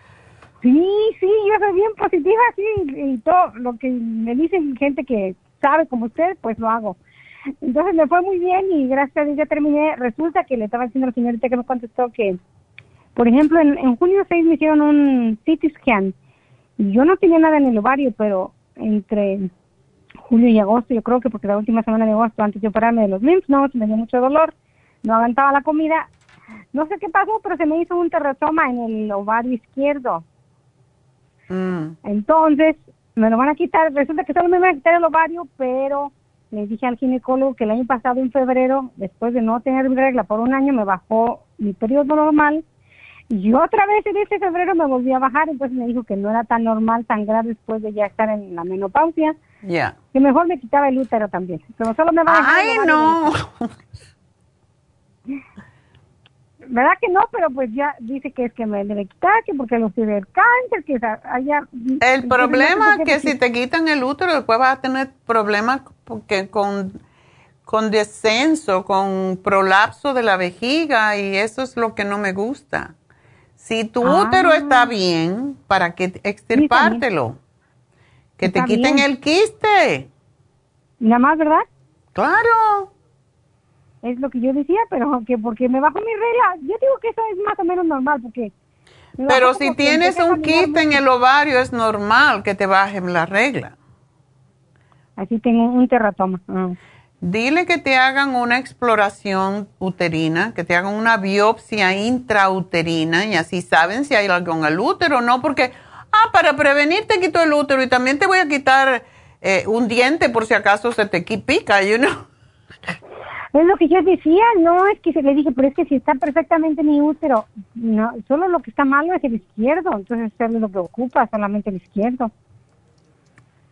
Sí, sí, yo soy bien positiva, sí, y todo lo que me dicen gente que sabe como usted, pues lo hago. Entonces me fue muy bien y gracias a Dios ya terminé. Resulta que le estaba diciendo a la señorita que me contestó que, por ejemplo, en, en junio 6 me hicieron un CT scan y yo no tenía nada en el ovario, pero entre julio y agosto, yo creo que porque la última semana de agosto, antes de operarme de los lymph nodes, me dio mucho dolor, no aguantaba la comida. No sé qué pasó, pero se me hizo un terratoma en el ovario izquierdo. Mm. Entonces, me lo van a quitar. Resulta que solo me van a quitar el ovario, pero le dije al ginecólogo que el año pasado, en febrero, después de no tener regla por un año, me bajó mi periodo normal. Y otra vez en ese febrero me volví a bajar, entonces me dijo que no era tan normal sangrar después de ya estar en la menopausia. Ya. Que mejor me quitaba el útero también. Pero solo me va a ¡Ay, no! ¿Verdad que no? Pero pues ya dice que es que me debe quitar, que porque lo tiene el cáncer, que allá... El problema es que si te quitan el útero, después vas a tener problemas porque con, con descenso, con prolapso de la vejiga y eso es lo que no me gusta. Si tu útero está bien, ¿para qué extirpártelo? que te quiten el quiste. Nada más, ¿verdad? Claro. Es lo que yo decía, pero que porque me bajo mi regla, yo digo que eso es más o menos normal, porque... Pero si tienes un quiste en el ovario, es normal que te bajen la regla. Así tengo un terratoma. Ah. Dile que te hagan una exploración uterina, que te hagan una biopsia intrauterina y así saben si hay algo en el útero o no, porque, ah, para prevenir te quito el útero y también te voy a quitar eh, un diente por si acaso se te pica, you know. Es lo que yo decía, no, es que se le dije, pero es que si está perfectamente mi útero, no, solo lo que está malo es el izquierdo, entonces es lo que ocupa, solamente el izquierdo.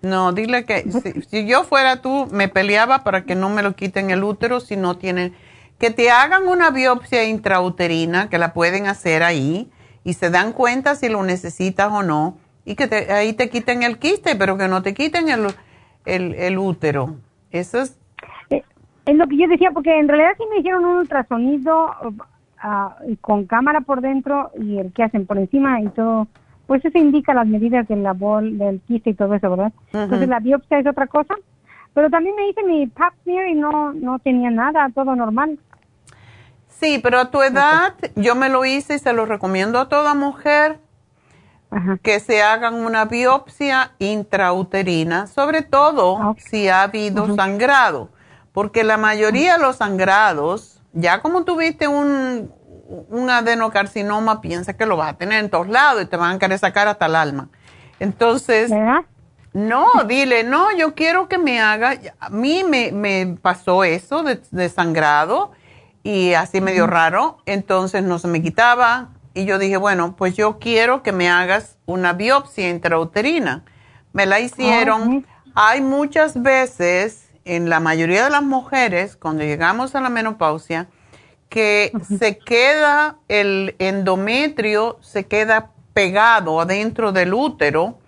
No, dile que si, si, yo fuera tú, me peleaba para que no me lo quiten el útero si no tienen, que te hagan una biopsia intrauterina, que la pueden hacer ahí, y se dan cuenta si lo necesitas o no, y que te, ahí te quiten el quiste, pero que no te quiten el, el, el útero. Eso es es lo que yo decía, porque en realidad sí me hicieron un ultrasonido uh, con cámara por dentro y el que hacen por encima y todo, pues eso indica las medidas del bol, del quiste y todo eso, ¿verdad? Entonces la biopsia es otra cosa. Pero también me hice mi pap smear y no, no tenía nada, todo normal. Sí, pero a tu edad yo me lo hice y se lo recomiendo a toda mujer que se hagan una biopsia intrauterina, sobre todo si ha habido sangrado porque la mayoría de los sangrados, ya como tuviste un, un adenocarcinoma, piensa que lo vas a tener en todos lados y te van a querer sacar hasta el alma. Entonces, no, dile, no, yo quiero que me haga, a mí me, me pasó eso de, sangrado y así medio raro, entonces no se me quitaba y yo dije, bueno, pues yo quiero que me hagas una biopsia intrauterina. Me la hicieron. Hay muchas veces en la mayoría de las mujeres, cuando llegamos a la menopausia, que se queda el endometrio, se queda pegado adentro del útero.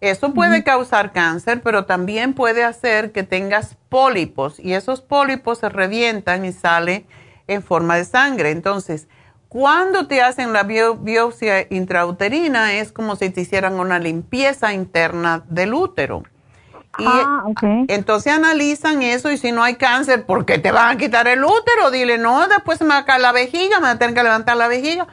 Eso puede causar cáncer, pero también puede hacer que tengas pólipos y esos pólipos se revientan y salen en forma de sangre. Entonces, Cuando te hacen la biopsia intrauterina es como si te hicieran una limpieza interna del útero. Y ah, entonces analizan eso y si no hay cáncer, ¿por qué te van a quitar el útero? Dile, no, después se me va a caer la vejiga, me va a tener que levantar la vejiga.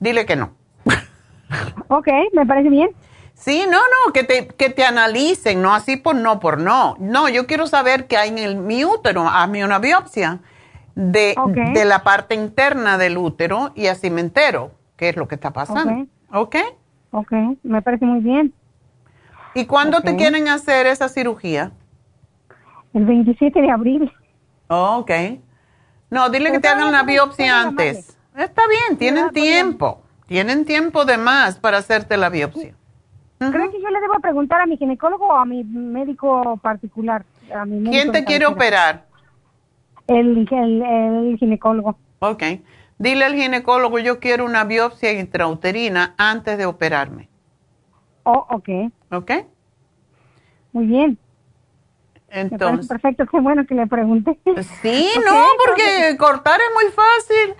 Dile que no. ok, me parece bien. Sí, no, no, que te, que te analicen, no así por no, por no. No, yo quiero saber qué hay en el, mi útero, hazme una biopsia de, de la parte interna del útero y así me entero qué es lo que está pasando. ¿Ok? Ok, me parece muy bien. ¿Y cuándo te quieren hacer esa cirugía? El 27 de abril. Oh, ok. No, dile que te hagan la biopsia antes. Está bien, tienen tiempo. Tienen tiempo de más para hacerte la biopsia. ¿Creen que yo le debo preguntar a mi ginecólogo o a mi médico particular? ¿Quién te quiere operar? El, el, ginecólogo. Ok. Dile al ginecólogo, yo quiero una biopsia intrauterina antes de operarme. Oh, ok. ¿Ok? Muy bien. Entonces. Perfecto, qué bueno que le pregunté. Sí, no, porque cortar es muy fácil.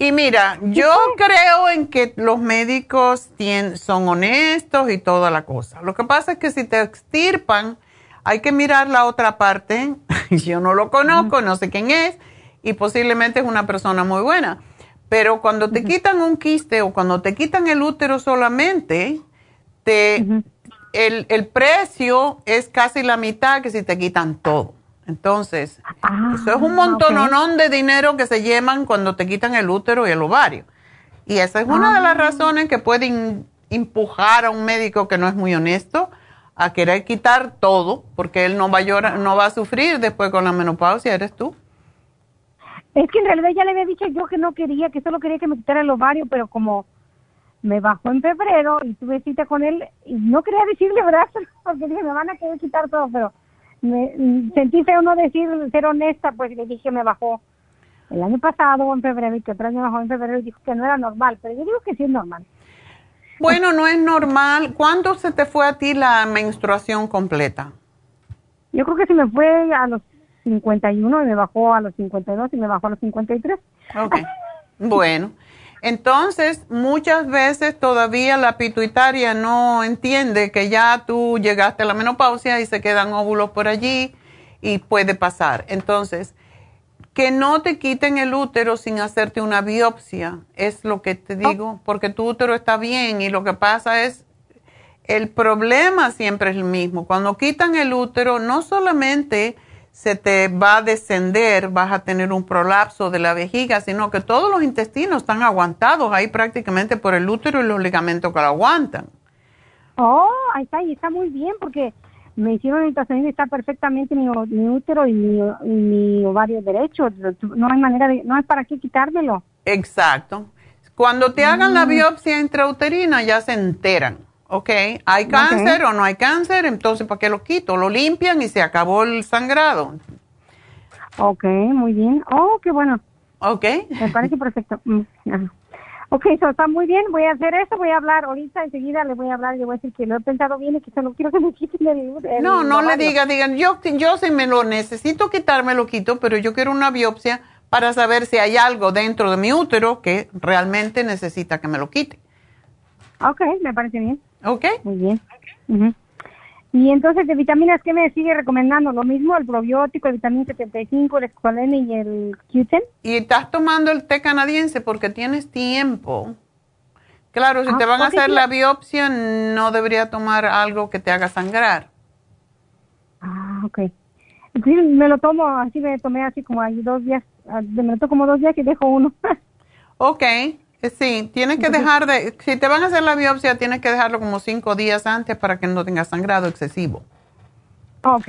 Y mira, yo creo en que los médicos son honestos y toda la cosa. Lo que pasa es que si te extirpan, hay que mirar la otra parte. yo no lo conozco, no sé quién es, y posiblemente es una persona muy buena. Pero cuando te quitan un quiste o cuando te quitan el útero solamente, el, el, precio es casi la mitad que si te quitan todo. Entonces, ah, eso es un montón de dinero que se llevan cuando te quitan el útero y el ovario. Y esa es una de las ah. razones que pueden empujar a un médico que no es muy honesto a querer quitar todo, porque él no va a llorar, no va a sufrir después con la menopausia, eres tú. Es que en realidad ya le había dicho yo que no quería, que solo quería que me quitara el ovario, pero como me bajó en febrero y tuve cita con él y no quería decirle verdad porque dije me van a querer quitar todo pero me sentí feo no decir ser honesta pues le dije me bajó el año pasado en febrero y que otro año bajó en febrero y dijo que no era normal pero yo digo que sí es normal. Bueno no es normal. ¿cuándo se te fue a ti la menstruación completa? yo creo que se me fue a los 51 y me bajó a los 52 y me bajó a los 53 ok. Bueno entonces, muchas veces todavía la pituitaria no entiende que ya tú llegaste a la menopausia y se quedan óvulos por allí y puede pasar. Entonces, que no te quiten el útero sin hacerte una biopsia, es lo que te digo, porque tu útero está bien y lo que pasa es, el problema siempre es el mismo. Cuando quitan el útero, no solamente se te va a descender, vas a tener un prolapso de la vejiga, sino que todos los intestinos están aguantados ahí prácticamente por el útero y los ligamentos que lo aguantan. Oh, ahí está, y está muy bien porque me hicieron ultrasonido y está perfectamente mi, útero y mi, ovario derecho. No hay manera de, no hay para qué quitármelo. Exacto. Cuando te hagan la mm. biopsia intrauterina ya se enteran ¿ok? ¿Hay cáncer o no hay cáncer? Entonces, ¿para qué lo quito? Lo limpian y se acabó el sangrado. Ok, muy bien. Oh, qué bueno. Ok. Me parece perfecto. Mm, ok, eso está muy bien. Voy a hacer eso. Voy a hablar ahorita. Enseguida le voy a hablar y le voy a decir que lo he pensado bien y que solo quiero que me quiten el. no, no le diga, digan, yo, yo si me lo necesito quitar, me lo quito, pero yo quiero una biopsia para saber si hay algo dentro de mi útero que realmente necesita que me lo quite. Ok, me parece bien. Ok. Muy bien. Y entonces, ¿de vitaminas qué me sigue recomendando? Lo mismo, el probiótico, el vitamina 75, el escualene y el Q10. Y estás tomando el té canadiense porque tienes tiempo. Claro, si te ah, van a hacer la biopsia, no debería tomar algo que te haga sangrar. Ah, ok. Sí, me lo tomo, así me tomé así como dos días, ah, me lo tomo como dos días y dejo uno. ok. Eh, sí, tienes que dejar de, si te van a hacer la biopsia, tienes que dejarlo como cinco días antes para que no tengas sangrado excesivo. Ok.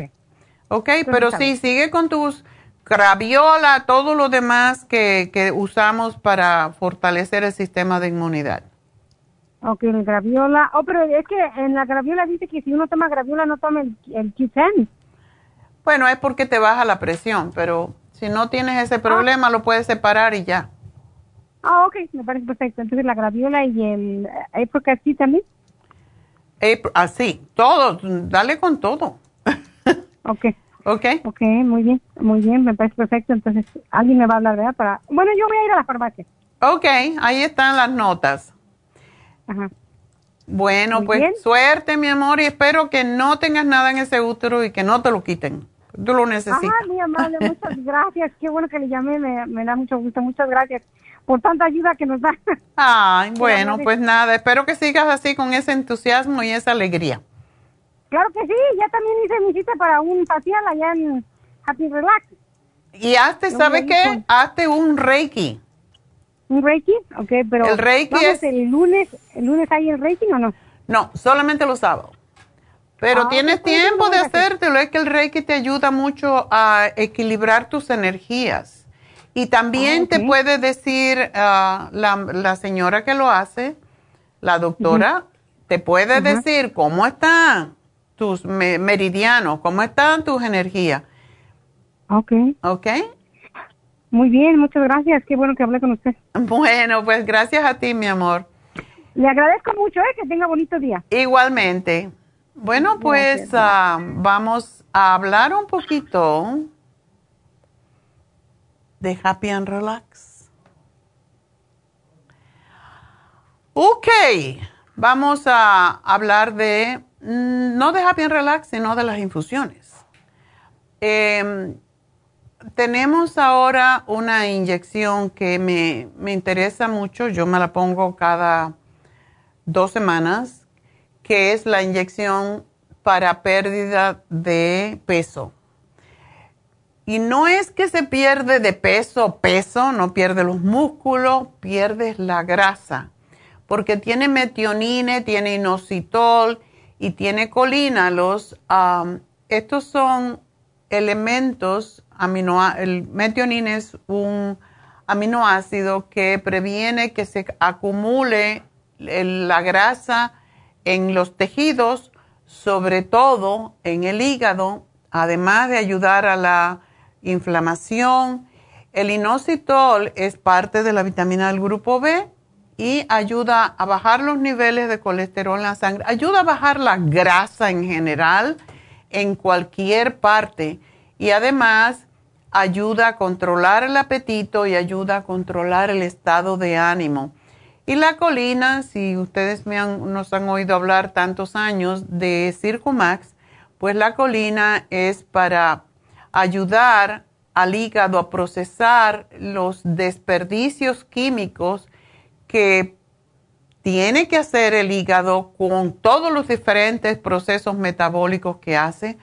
Ok, pero sí, sigue con tus graviola, todo lo demás que, que usamos para fortalecer el sistema de inmunidad. Ok, el graviola. Oh, pero es que en la graviola dice que si uno toma graviola no toma el, el Q10. Bueno, es porque te baja la presión, pero si no tienes ese problema, lo puedes separar y ya. Ah, ok, me parece perfecto. Entonces la graviola y el apricot sí también. Así, ah, todo, dale con todo. ok. Ok. Ok, muy bien, muy bien, me parece perfecto. Entonces, alguien me va a hablar, ¿verdad? Para... Bueno, yo voy a ir a la farmacia. Ok, ahí están las notas. Ajá. Bueno, pues suerte, mi amor, y espero que no tengas nada en ese útero y que no te lo quiten. Tú lo necesitas. Ah, mi amable, muchas gracias. Qué bueno que le llamé, me, me da mucho gusto. Muchas gracias por tanta ayuda que nos da. Ay, bueno, pues nada, espero que sigas así con ese entusiasmo y esa alegría. Claro que sí, ya también hice mi cita para un facial allá en Happy Relax. Y hazte, ¿sabe qué? Hazte un Reiki. ¿Un Reiki? Ok, pero el Reiki es... el lunes, ¿el lunes hay el Reiki o no? No, solamente los sábados. Pero ah, tienes tiempo de hacértelo, es que el Reiki te ayuda mucho a equilibrar tus energías. Y también ah, te puede decir uh, la, la, señora que lo hace, la doctora, te puede decir cómo están tus meridianos, cómo están tus energías. Ok. Ok. Muy bien, muchas gracias. Qué bueno que hablé con usted. Bueno, pues gracias a ti, mi amor. Le agradezco mucho, ¿eh? que tenga bonito día. Igualmente. Bueno, pues ah, vamos a hablar un poquito de Happy and Relax. Ok, vamos a hablar de, mm, no de Happy and Relax, sino de las infusiones. Eh, tenemos ahora una inyección que me, me, interesa mucho, yo me la pongo cada dos semanas, que es la inyección para pérdida de peso. Y no es que se pierde de peso, peso, no pierde los músculos, pierdes la grasa, porque tiene metionine, tiene inositol y tiene colina. Los, estos son elementos el metionine es un aminoácido que previene que se acumule la grasa en los tejidos, sobre todo en el hígado, además de ayudar a la inflamación. El inositol es parte de la vitamina del grupo B y ayuda a bajar los niveles de colesterol en la sangre, ayuda a bajar la grasa en general en cualquier parte y además ayuda a controlar el apetito y ayuda a controlar el estado de ánimo. Y la colina, si ustedes me han, nos han oído hablar tantos años de Circumax, pues la colina es para ayudar al hígado a procesar los desperdicios químicos que tiene que hacer el hígado con todos los diferentes procesos metabólicos que hace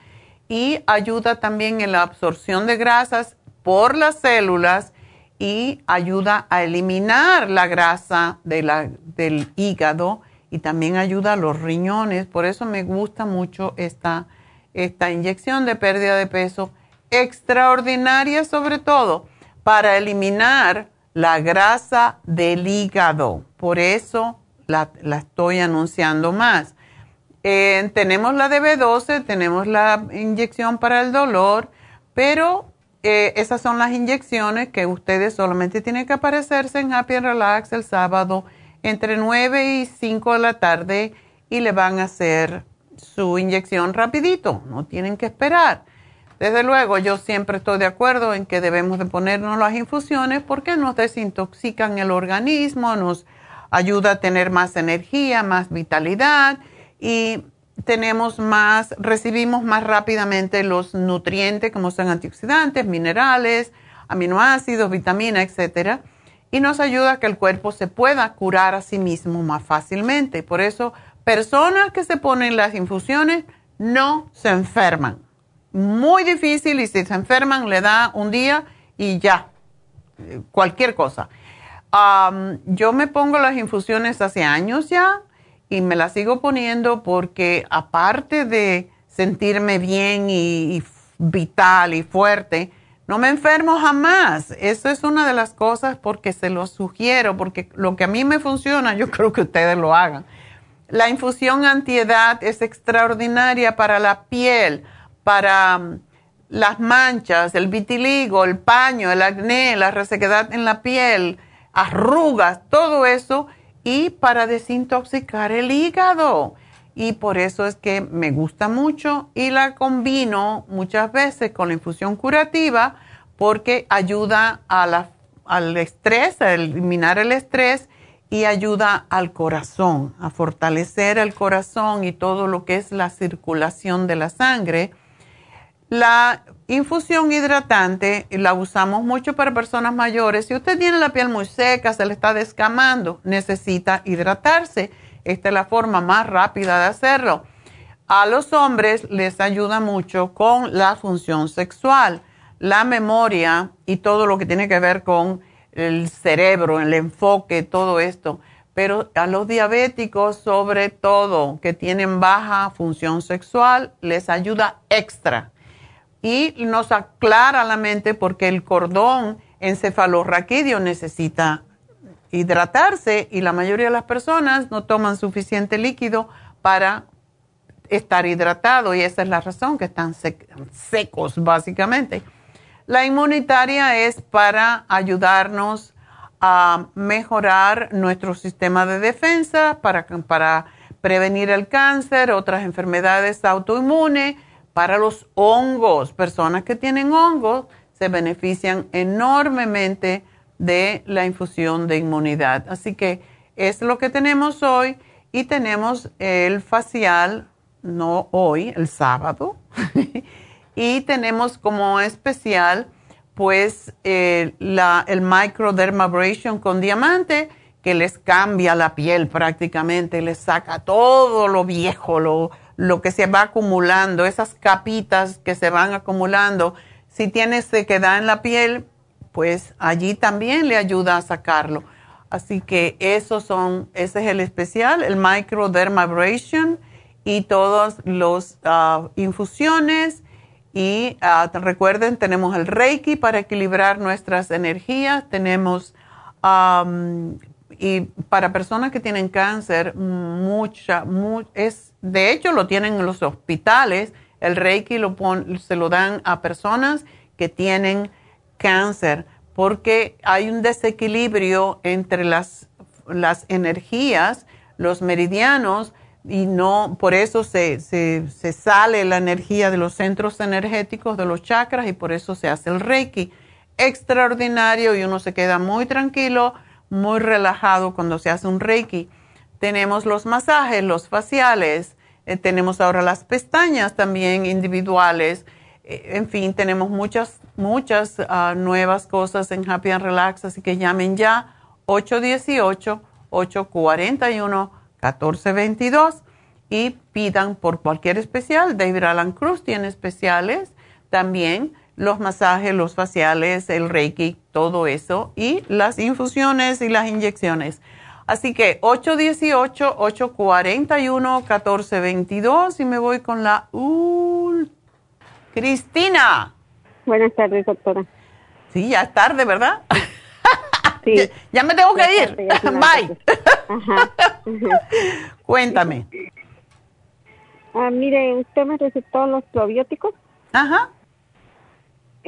y ayuda también en la absorción de grasas por las células y ayuda a eliminar la grasa del hígado y también ayuda a los riñones. Por eso me gusta mucho esta, esta inyección de pérdida de peso, extraordinaria sobre todo para eliminar la grasa del hígado. Por eso la, la estoy anunciando más. Eh, tenemos la de B12, tenemos la inyección para el dolor, pero eh, esas son las inyecciones que ustedes solamente tienen que aparecerse en Happy Relax el sábado entre 9 y 5 de la tarde y le van a hacer su inyección rapidito, no tienen que esperar. Desde luego, yo siempre estoy de acuerdo en que debemos de ponernos las infusiones porque nos desintoxican el organismo, nos ayuda a tener más energía, más vitalidad y tenemos más, recibimos más rápidamente los nutrientes como son antioxidantes, minerales, aminoácidos, vitaminas, etcétera, y nos ayuda a que el cuerpo se pueda curar a sí mismo más fácilmente. Por eso, personas que se ponen las infusiones no se enferman. Muy difícil y si se enferman le da un día y ya, cualquier cosa. yo me pongo las infusiones hace años ya y me la sigo poniendo porque aparte de sentirme bien y, vital y fuerte, no me enfermo jamás. Eso es una de las cosas porque se lo sugiero, porque lo que a mí me funciona, yo creo que ustedes lo hagan. La infusión antiedad es extraordinaria para la piel, para mm, las manchas, el vitiligo, el paño, el acné, la resequedad en la piel, arrugas, todo eso y para desintoxicar el hígado. Y por eso es que me gusta mucho y la combino muchas veces con la infusión curativa porque ayuda a al estrés, a eliminar el estrés y ayuda al corazón, a fortalecer el corazón y todo lo que es la circulación de la sangre. La infusión hidratante la usamos mucho para personas mayores. Si usted tiene la piel muy seca, se le está descamando, necesita hidratarse. Esta es la forma más rápida de hacerlo. A los hombres les ayuda mucho con la función sexual, la memoria y todo lo que tiene que ver con el cerebro, el enfoque, todo esto. Pero a los diabéticos, sobre todo, que tienen baja función sexual, les ayuda extra. Y nos aclara la mente porque el cordón encefalorraquídeo necesita hidratarse y la mayoría de las personas no toman suficiente líquido para estar hidratado y esa es la razón que están secos básicamente. La inmunitaria es para ayudarnos a mejorar nuestro sistema de defensa, para, para prevenir el cáncer, otras enfermedades autoinmunes, para los hongos. Personas que tienen hongos se benefician enormemente de la infusión de inmunidad. Así que es lo que tenemos hoy y tenemos el facial, no hoy, el sábado. Y tenemos como especial, pues, eh, el microdermabrasion con diamante, que les cambia la piel prácticamente, les saca todo lo viejo, lo, lo que se va acumulando, esas capitas que se van acumulando. Si tiene sequedad en la piel, pues allí también le ayuda a sacarlo. Así que esos son, ese es el especial, el microdermabrasion y todas las ah, infusiones y ah, recuerden, tenemos el Reiki para equilibrar nuestras energías, tenemos, y para personas que tienen cáncer, mucha, es, de hecho lo tienen en los hospitales, el Reiki lo se lo dan a personas que tienen cáncer, porque hay un desequilibrio entre las, las energías, los meridianos, y no, por eso se, se, se, sale la energía de los centros energéticos, de los chakras, y por eso se hace el Reiki. Extraordinario y uno se queda muy tranquilo, muy relajado cuando se hace un Reiki. Tenemos los masajes, los faciales, eh, tenemos ahora las pestañas también individuales. Eh, en fin, tenemos muchas, muchas ah, nuevas cosas en Happy and Relax, así que llamen ya 818 841 1422 y pidan por cualquier especial. David Alan Cruz tiene especiales también, los masajes, los faciales, el reiki, todo eso y las infusiones y las inyecciones. Así que 818-841-1422 y me voy con la... Cristina. Buenas tardes, doctora. Sí, ya es tarde, ¿verdad? Ya, me tengo que ir. Bye. Cuéntame. Ah, mire, usted me recetó los probióticos. Ajá.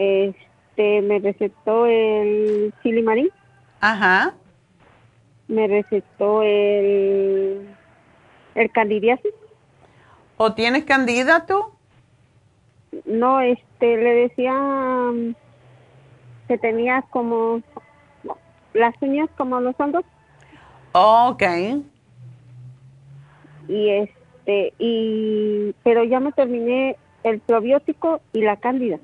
Este, me recetó el silimarín. Ajá. Me recetó el el candidiasis. ¿O tienes candida tú? No, este, le decía um, que tenía como las uñas como los hongos. ok. Y este, y, pero ya me terminé el probiótico y la cándida,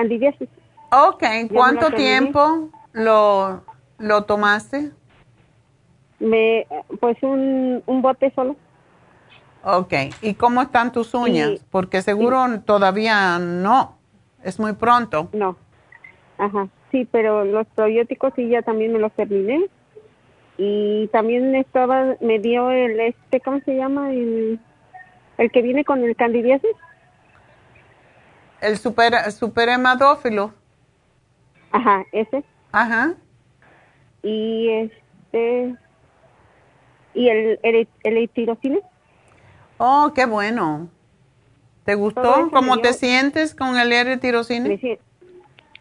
candidiasis. Ok, ¿cuánto tiempo lo, lo tomaste? Me, pues un, un bote solo. Ok, ¿y cómo están tus uñas? Porque seguro todavía no, es muy pronto. No, ajá. Sí, pero los probióticos sí ya también me los terminé. Y también estaba, me dio el, este, ¿cómo se llama? El, el que viene con el candidiasis. El super, superhemadófilo. Ajá, ese. Ajá. Y este, y el, el, el Oh, qué bueno. ¿Te gustó? ¿Cómo te sientes con el eritirocine? Me,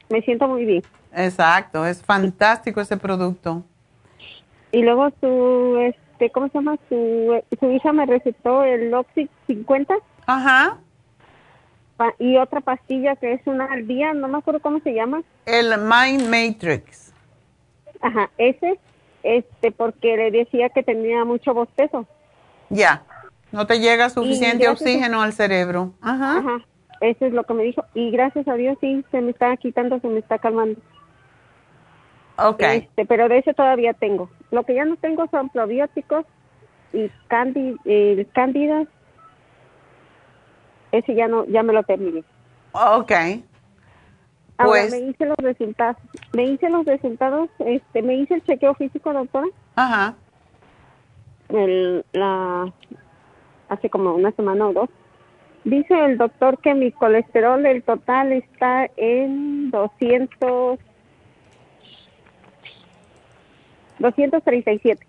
me siento muy bien. Exacto, es fantástico ese producto. Y luego su, este, ¿cómo se llama? Su, su hija me recetó el Oxy 50. Ajá. Y otra pastilla que es una al día, no me acuerdo cómo se llama. El Mind Matrix. Ajá, ese, este, porque le decía que tenía mucho bostezo. Ya, no te llega suficiente oxígeno al cerebro. Ajá. Ajá, eso es lo que me dijo. Y gracias a Dios sí, se me está quitando, se me está calmando. Ok. Este, pero de ese todavía tengo. Lo que ya no tengo son probióticos y candi, eh, cándidas. Ese ya no, ya me lo terminé. Ok. Ahora pues me hice los resultados, me hice los resultados, este, me hice el chequeo físico, doctora. Ajá. El, la, hace como una semana o dos. Dice el doctor que mi colesterol, el total está en 200, 237.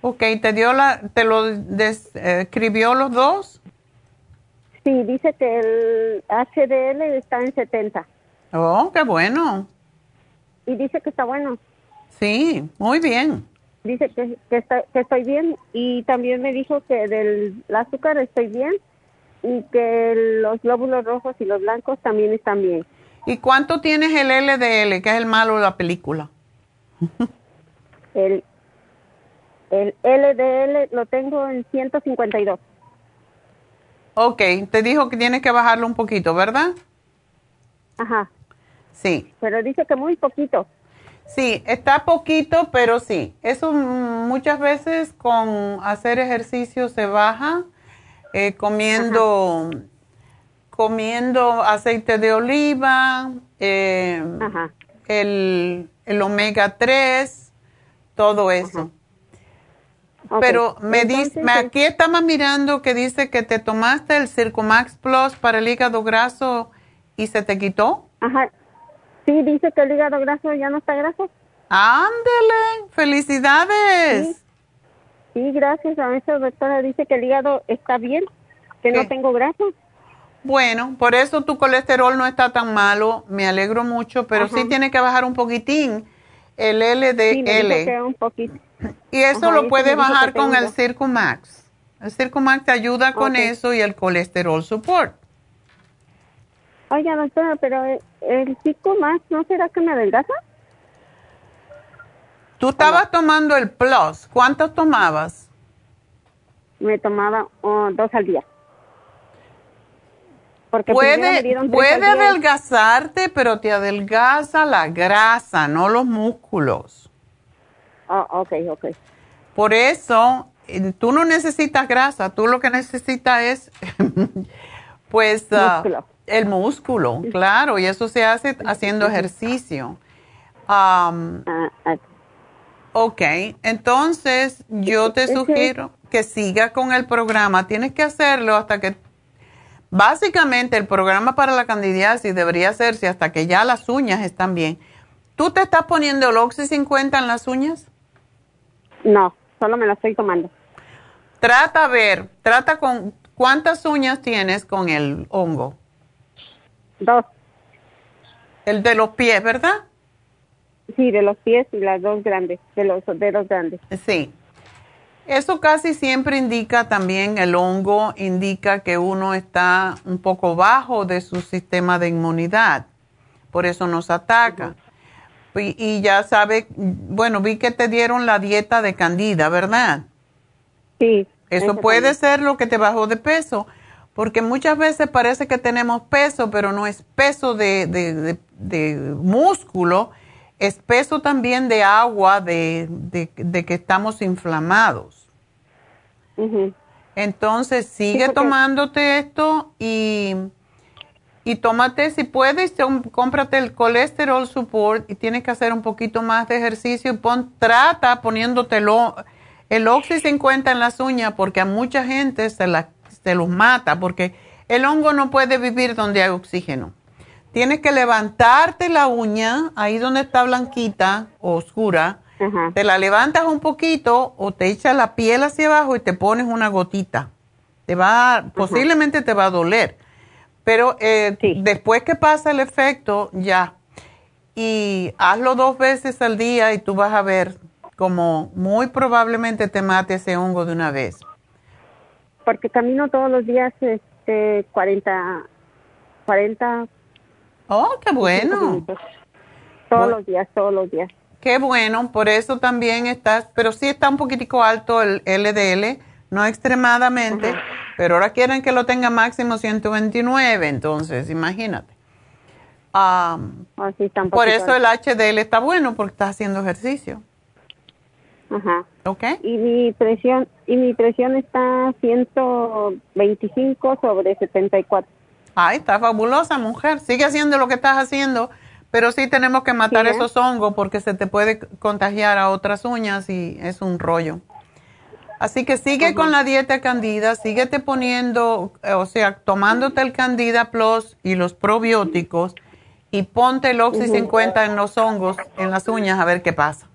Ok, ¿te dio la, te lo escribió los dos? Sí, dice que el HDL está en 70. Oh, qué bueno. Y dice que está bueno. Sí, muy bien. Dice que, que, está, que estoy bien y también me dijo que del azúcar estoy bien y que los glóbulos rojos y los blancos también están bien. ¿Y cuánto tienes el LDL, que es el malo de la película? el, el LDL lo tengo en 152. Ok, te dijo que tienes que bajarlo un poquito, ¿verdad? Ajá. Sí. Pero dice que muy poquito. Sí, está poquito, pero sí. Eso muchas veces con hacer ejercicio se baja, eh, comiendo, comiendo aceite de oliva, eh, el, el, omega 3, todo eso. Pero me dice, aquí estamos mirando que dice que te tomaste el Circumax Plus para el hígado graso y se te quitó. Ajá. Sí, dice que el hígado graso ya no está graso. Ándele, felicidades. Sí. gracias a eso, doctora. Dice que el hígado está bien, que no tengo graso. Bueno, por eso tu colesterol no está tan malo. Me alegro mucho, pero sí tiene que bajar un poquitín el LDL. Sí, un poquito. Y eso lo puedes bajar con el Circumax. El Circumax te ayuda con eso y el colesterol support. Oye, doctora, pero el, Circumax, ¿no será que me adelgaza? Tú estabas tomando el Plus. ¿Cuántos tomabas? Me tomaba oh, dos al día. Porque puede puede adelgazarte, pero te adelgaza la grasa, no los músculos. Ah, ok, ok. Por eso, eh, tú no necesitas grasa, tú lo que necesitas es, pues, ah, el músculo, claro, y eso se hace haciendo ejercicio. Ah, ok, entonces yo te sugiero que siga con el programa. Tienes que hacerlo hasta que, básicamente el programa para la candidiasis debería hacerse hasta que ya las uñas están bien. ¿Tú te estás poniendo el Oxy 50 en las uñas? No, solo me la estoy tomando. Trata a ver, trata con, ¿cuántas uñas tienes con el hongo? Dos. El de los pies, ¿verdad? Sí, de los pies y las dos grandes, de los dedos grandes. Sí. Eso casi siempre indica también, el hongo indica que uno está un poco bajo de su sistema de inmunidad. Por eso nos ataca. Y, ya sabe, bueno, vi que te dieron la dieta de candida, ¿verdad? Sí. Eso puede ser lo que te bajó de peso, porque muchas veces parece que tenemos peso, pero no es peso de, músculo, es peso también de agua, de, que estamos inflamados. Entonces, sigue tomándote esto y y tómate, si puedes, cómprate el colesterol support y tienes que hacer un poquito más de ejercicio. Y pon, trata poniéndotelo el Oxy 50 en las uñas porque a mucha gente se, la, se los mata porque el hongo no puede vivir donde hay oxígeno. Tienes que levantarte la uña, ahí donde está blanquita o oscura, te la levantas un poquito o te echas la piel hacia abajo y te pones una gotita. Te va, posiblemente te va a doler pero eh, después que pasa el efecto, ya. Y hazlo dos veces al día y tú vas a ver como muy probablemente te mate ese hongo de una vez. Porque camino todos los días este 40 40 Oh, qué bueno. Todos los días, todos los días. Qué bueno, por eso también estás, pero sí está un poquitico alto el LDL, no extremadamente, pero ahora quieren que lo tenga máximo 129, entonces imagínate. Ah, por eso el HDL está bueno, porque estás haciendo ejercicio. Ajá. ¿Ok? Y mi presión, y mi presión está 125 sobre 74. Ay, está fabulosa, mujer. Sigue haciendo lo que estás haciendo, pero sí tenemos que matar esos hongos porque se te puede contagiar a otras uñas y es un rollo. Así que sigue con la dieta candida, síguete poniendo, o sea, tomándote el candida plus y los probióticos y ponte el Oxy 50 en los hongos, en las uñas, a ver qué pasa.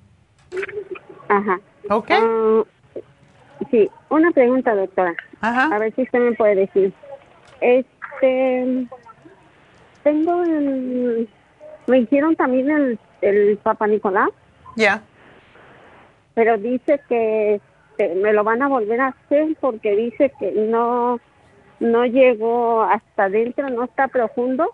Ajá. ¿Ok? Ah, sí, una pregunta, doctora. Ajá. A ver si usted me puede decir. Este, tengo el, me hicieron también el, el Papa Nicolás. Ya. Pero dice que este, me lo van a volver a hacer porque dice que no, no llegó hasta adentro, no está profundo.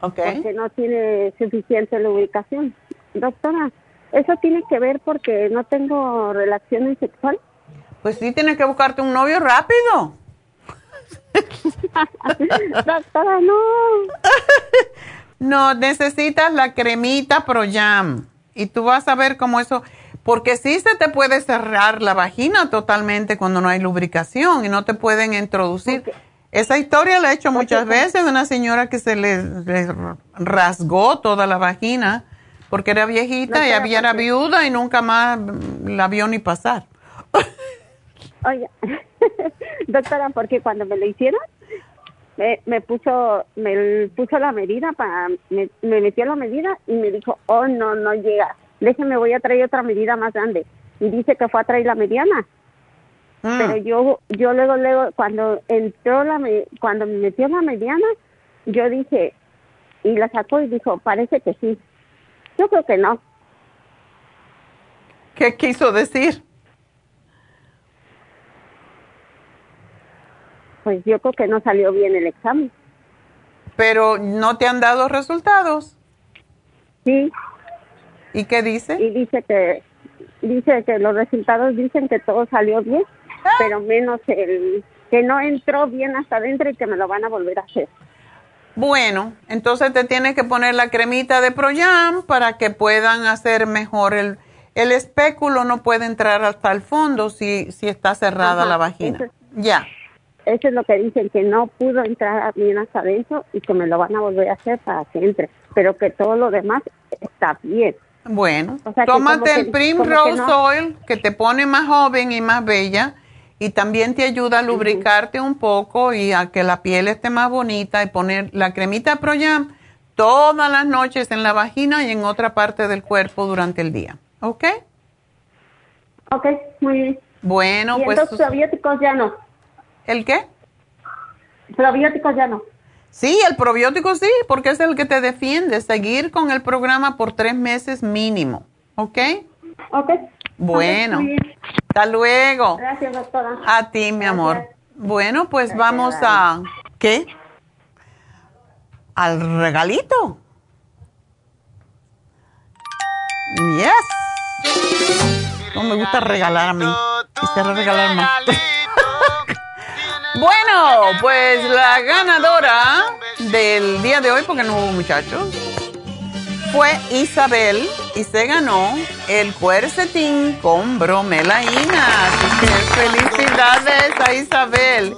Okay. Porque no tiene suficiente lubricación. Doctora, ¿eso tiene que ver porque no tengo relaciones sexuales? Pues sí, tienes que buscarte un novio rápido. Doctora, no. no, necesitas la cremita Pro Jam. Y tú vas a ver cómo eso, porque sí se te puede cerrar la vagina totalmente cuando no hay lubricación y no te pueden introducir. Esa historia la he hecho muchas veces de una señora que se le, rasgó toda la vagina porque era viejita y había era viuda y nunca más la vio ni pasar. Oye, doctora, porque cuando me lo hicieron, me, me puso me puso la medida, para me, metió la medida y me dijo, oh, no, no llega. Déjeme, voy a traer otra medida más grande. Y dice que fue a traer la mediana. Mm. Pero yo, yo luego, luego, cuando entró la, cuando me metió la mediana, yo dije, y la sacó y dijo, parece que sí. Yo creo que no. ¿Qué quiso decir? Pues yo creo que no salió bien el examen. Pero no te han dado resultados. Sí. ¿Y qué dice? Y dice que dice que los resultados dicen que todo salió bien, Ah. pero menos el que no entró bien hasta adentro y que me lo van a volver a hacer. Bueno, entonces te tienes que poner la cremita de Proyam para que puedan hacer mejor el el espéculo no puede entrar hasta el fondo si si está cerrada Ajá, la vagina. eso- ya. Eso es lo que dicen, que no pudo entrar bien hasta adentro y que me lo van a volver a hacer para que entre, pero que todo lo demás está bien. Bueno, O sea, tómate el Primrose no. Oil que te pone más joven y más bella y también te ayuda a lubricarte un poco y a que la piel esté más bonita y poner la cremita Proyam todas las noches en la vagina y en otra parte del cuerpo durante el día. ¿Ok? Ok, muy bien. Bueno, y pues... entonces probióticos ya no. ¿El qué? Probióticos ya no. Sí, el probiótico sí, porque es el que te defiende. Seguir con el programa por tres meses mínimo. ¿Ok? Ok. Bueno. Hasta luego. Gracias, doctora. A ti, mi amor. Bueno, pues vamos a... ¿Qué? Al regalito. Yes. No me gusta regalar a mí. Quisiera regalar más. bueno, pues la ganadora del día de hoy, porque no hubo muchachos, fue Isabel y se ganó el cuercetín con bromelaína. Así que felicidades a Isabel.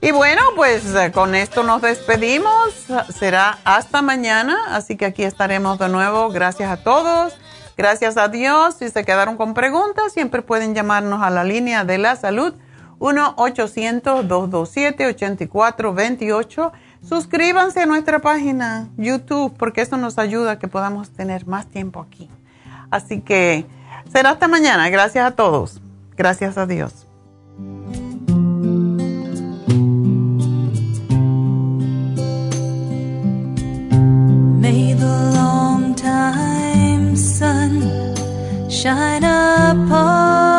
Y bueno, pues con esto nos despedimos. Será hasta mañana, así que aquí estaremos de nuevo. Gracias a todos. Gracias a Dios. Si se quedaron con preguntas, siempre pueden llamarnos a la línea de la salud 1-800-227-8428. Suscríbanse a nuestra página YouTube porque eso nos ayuda a que podamos tener más tiempo aquí. Así que será hasta mañana. Gracias a todos. Gracias a Dios. May the long time sun shine upon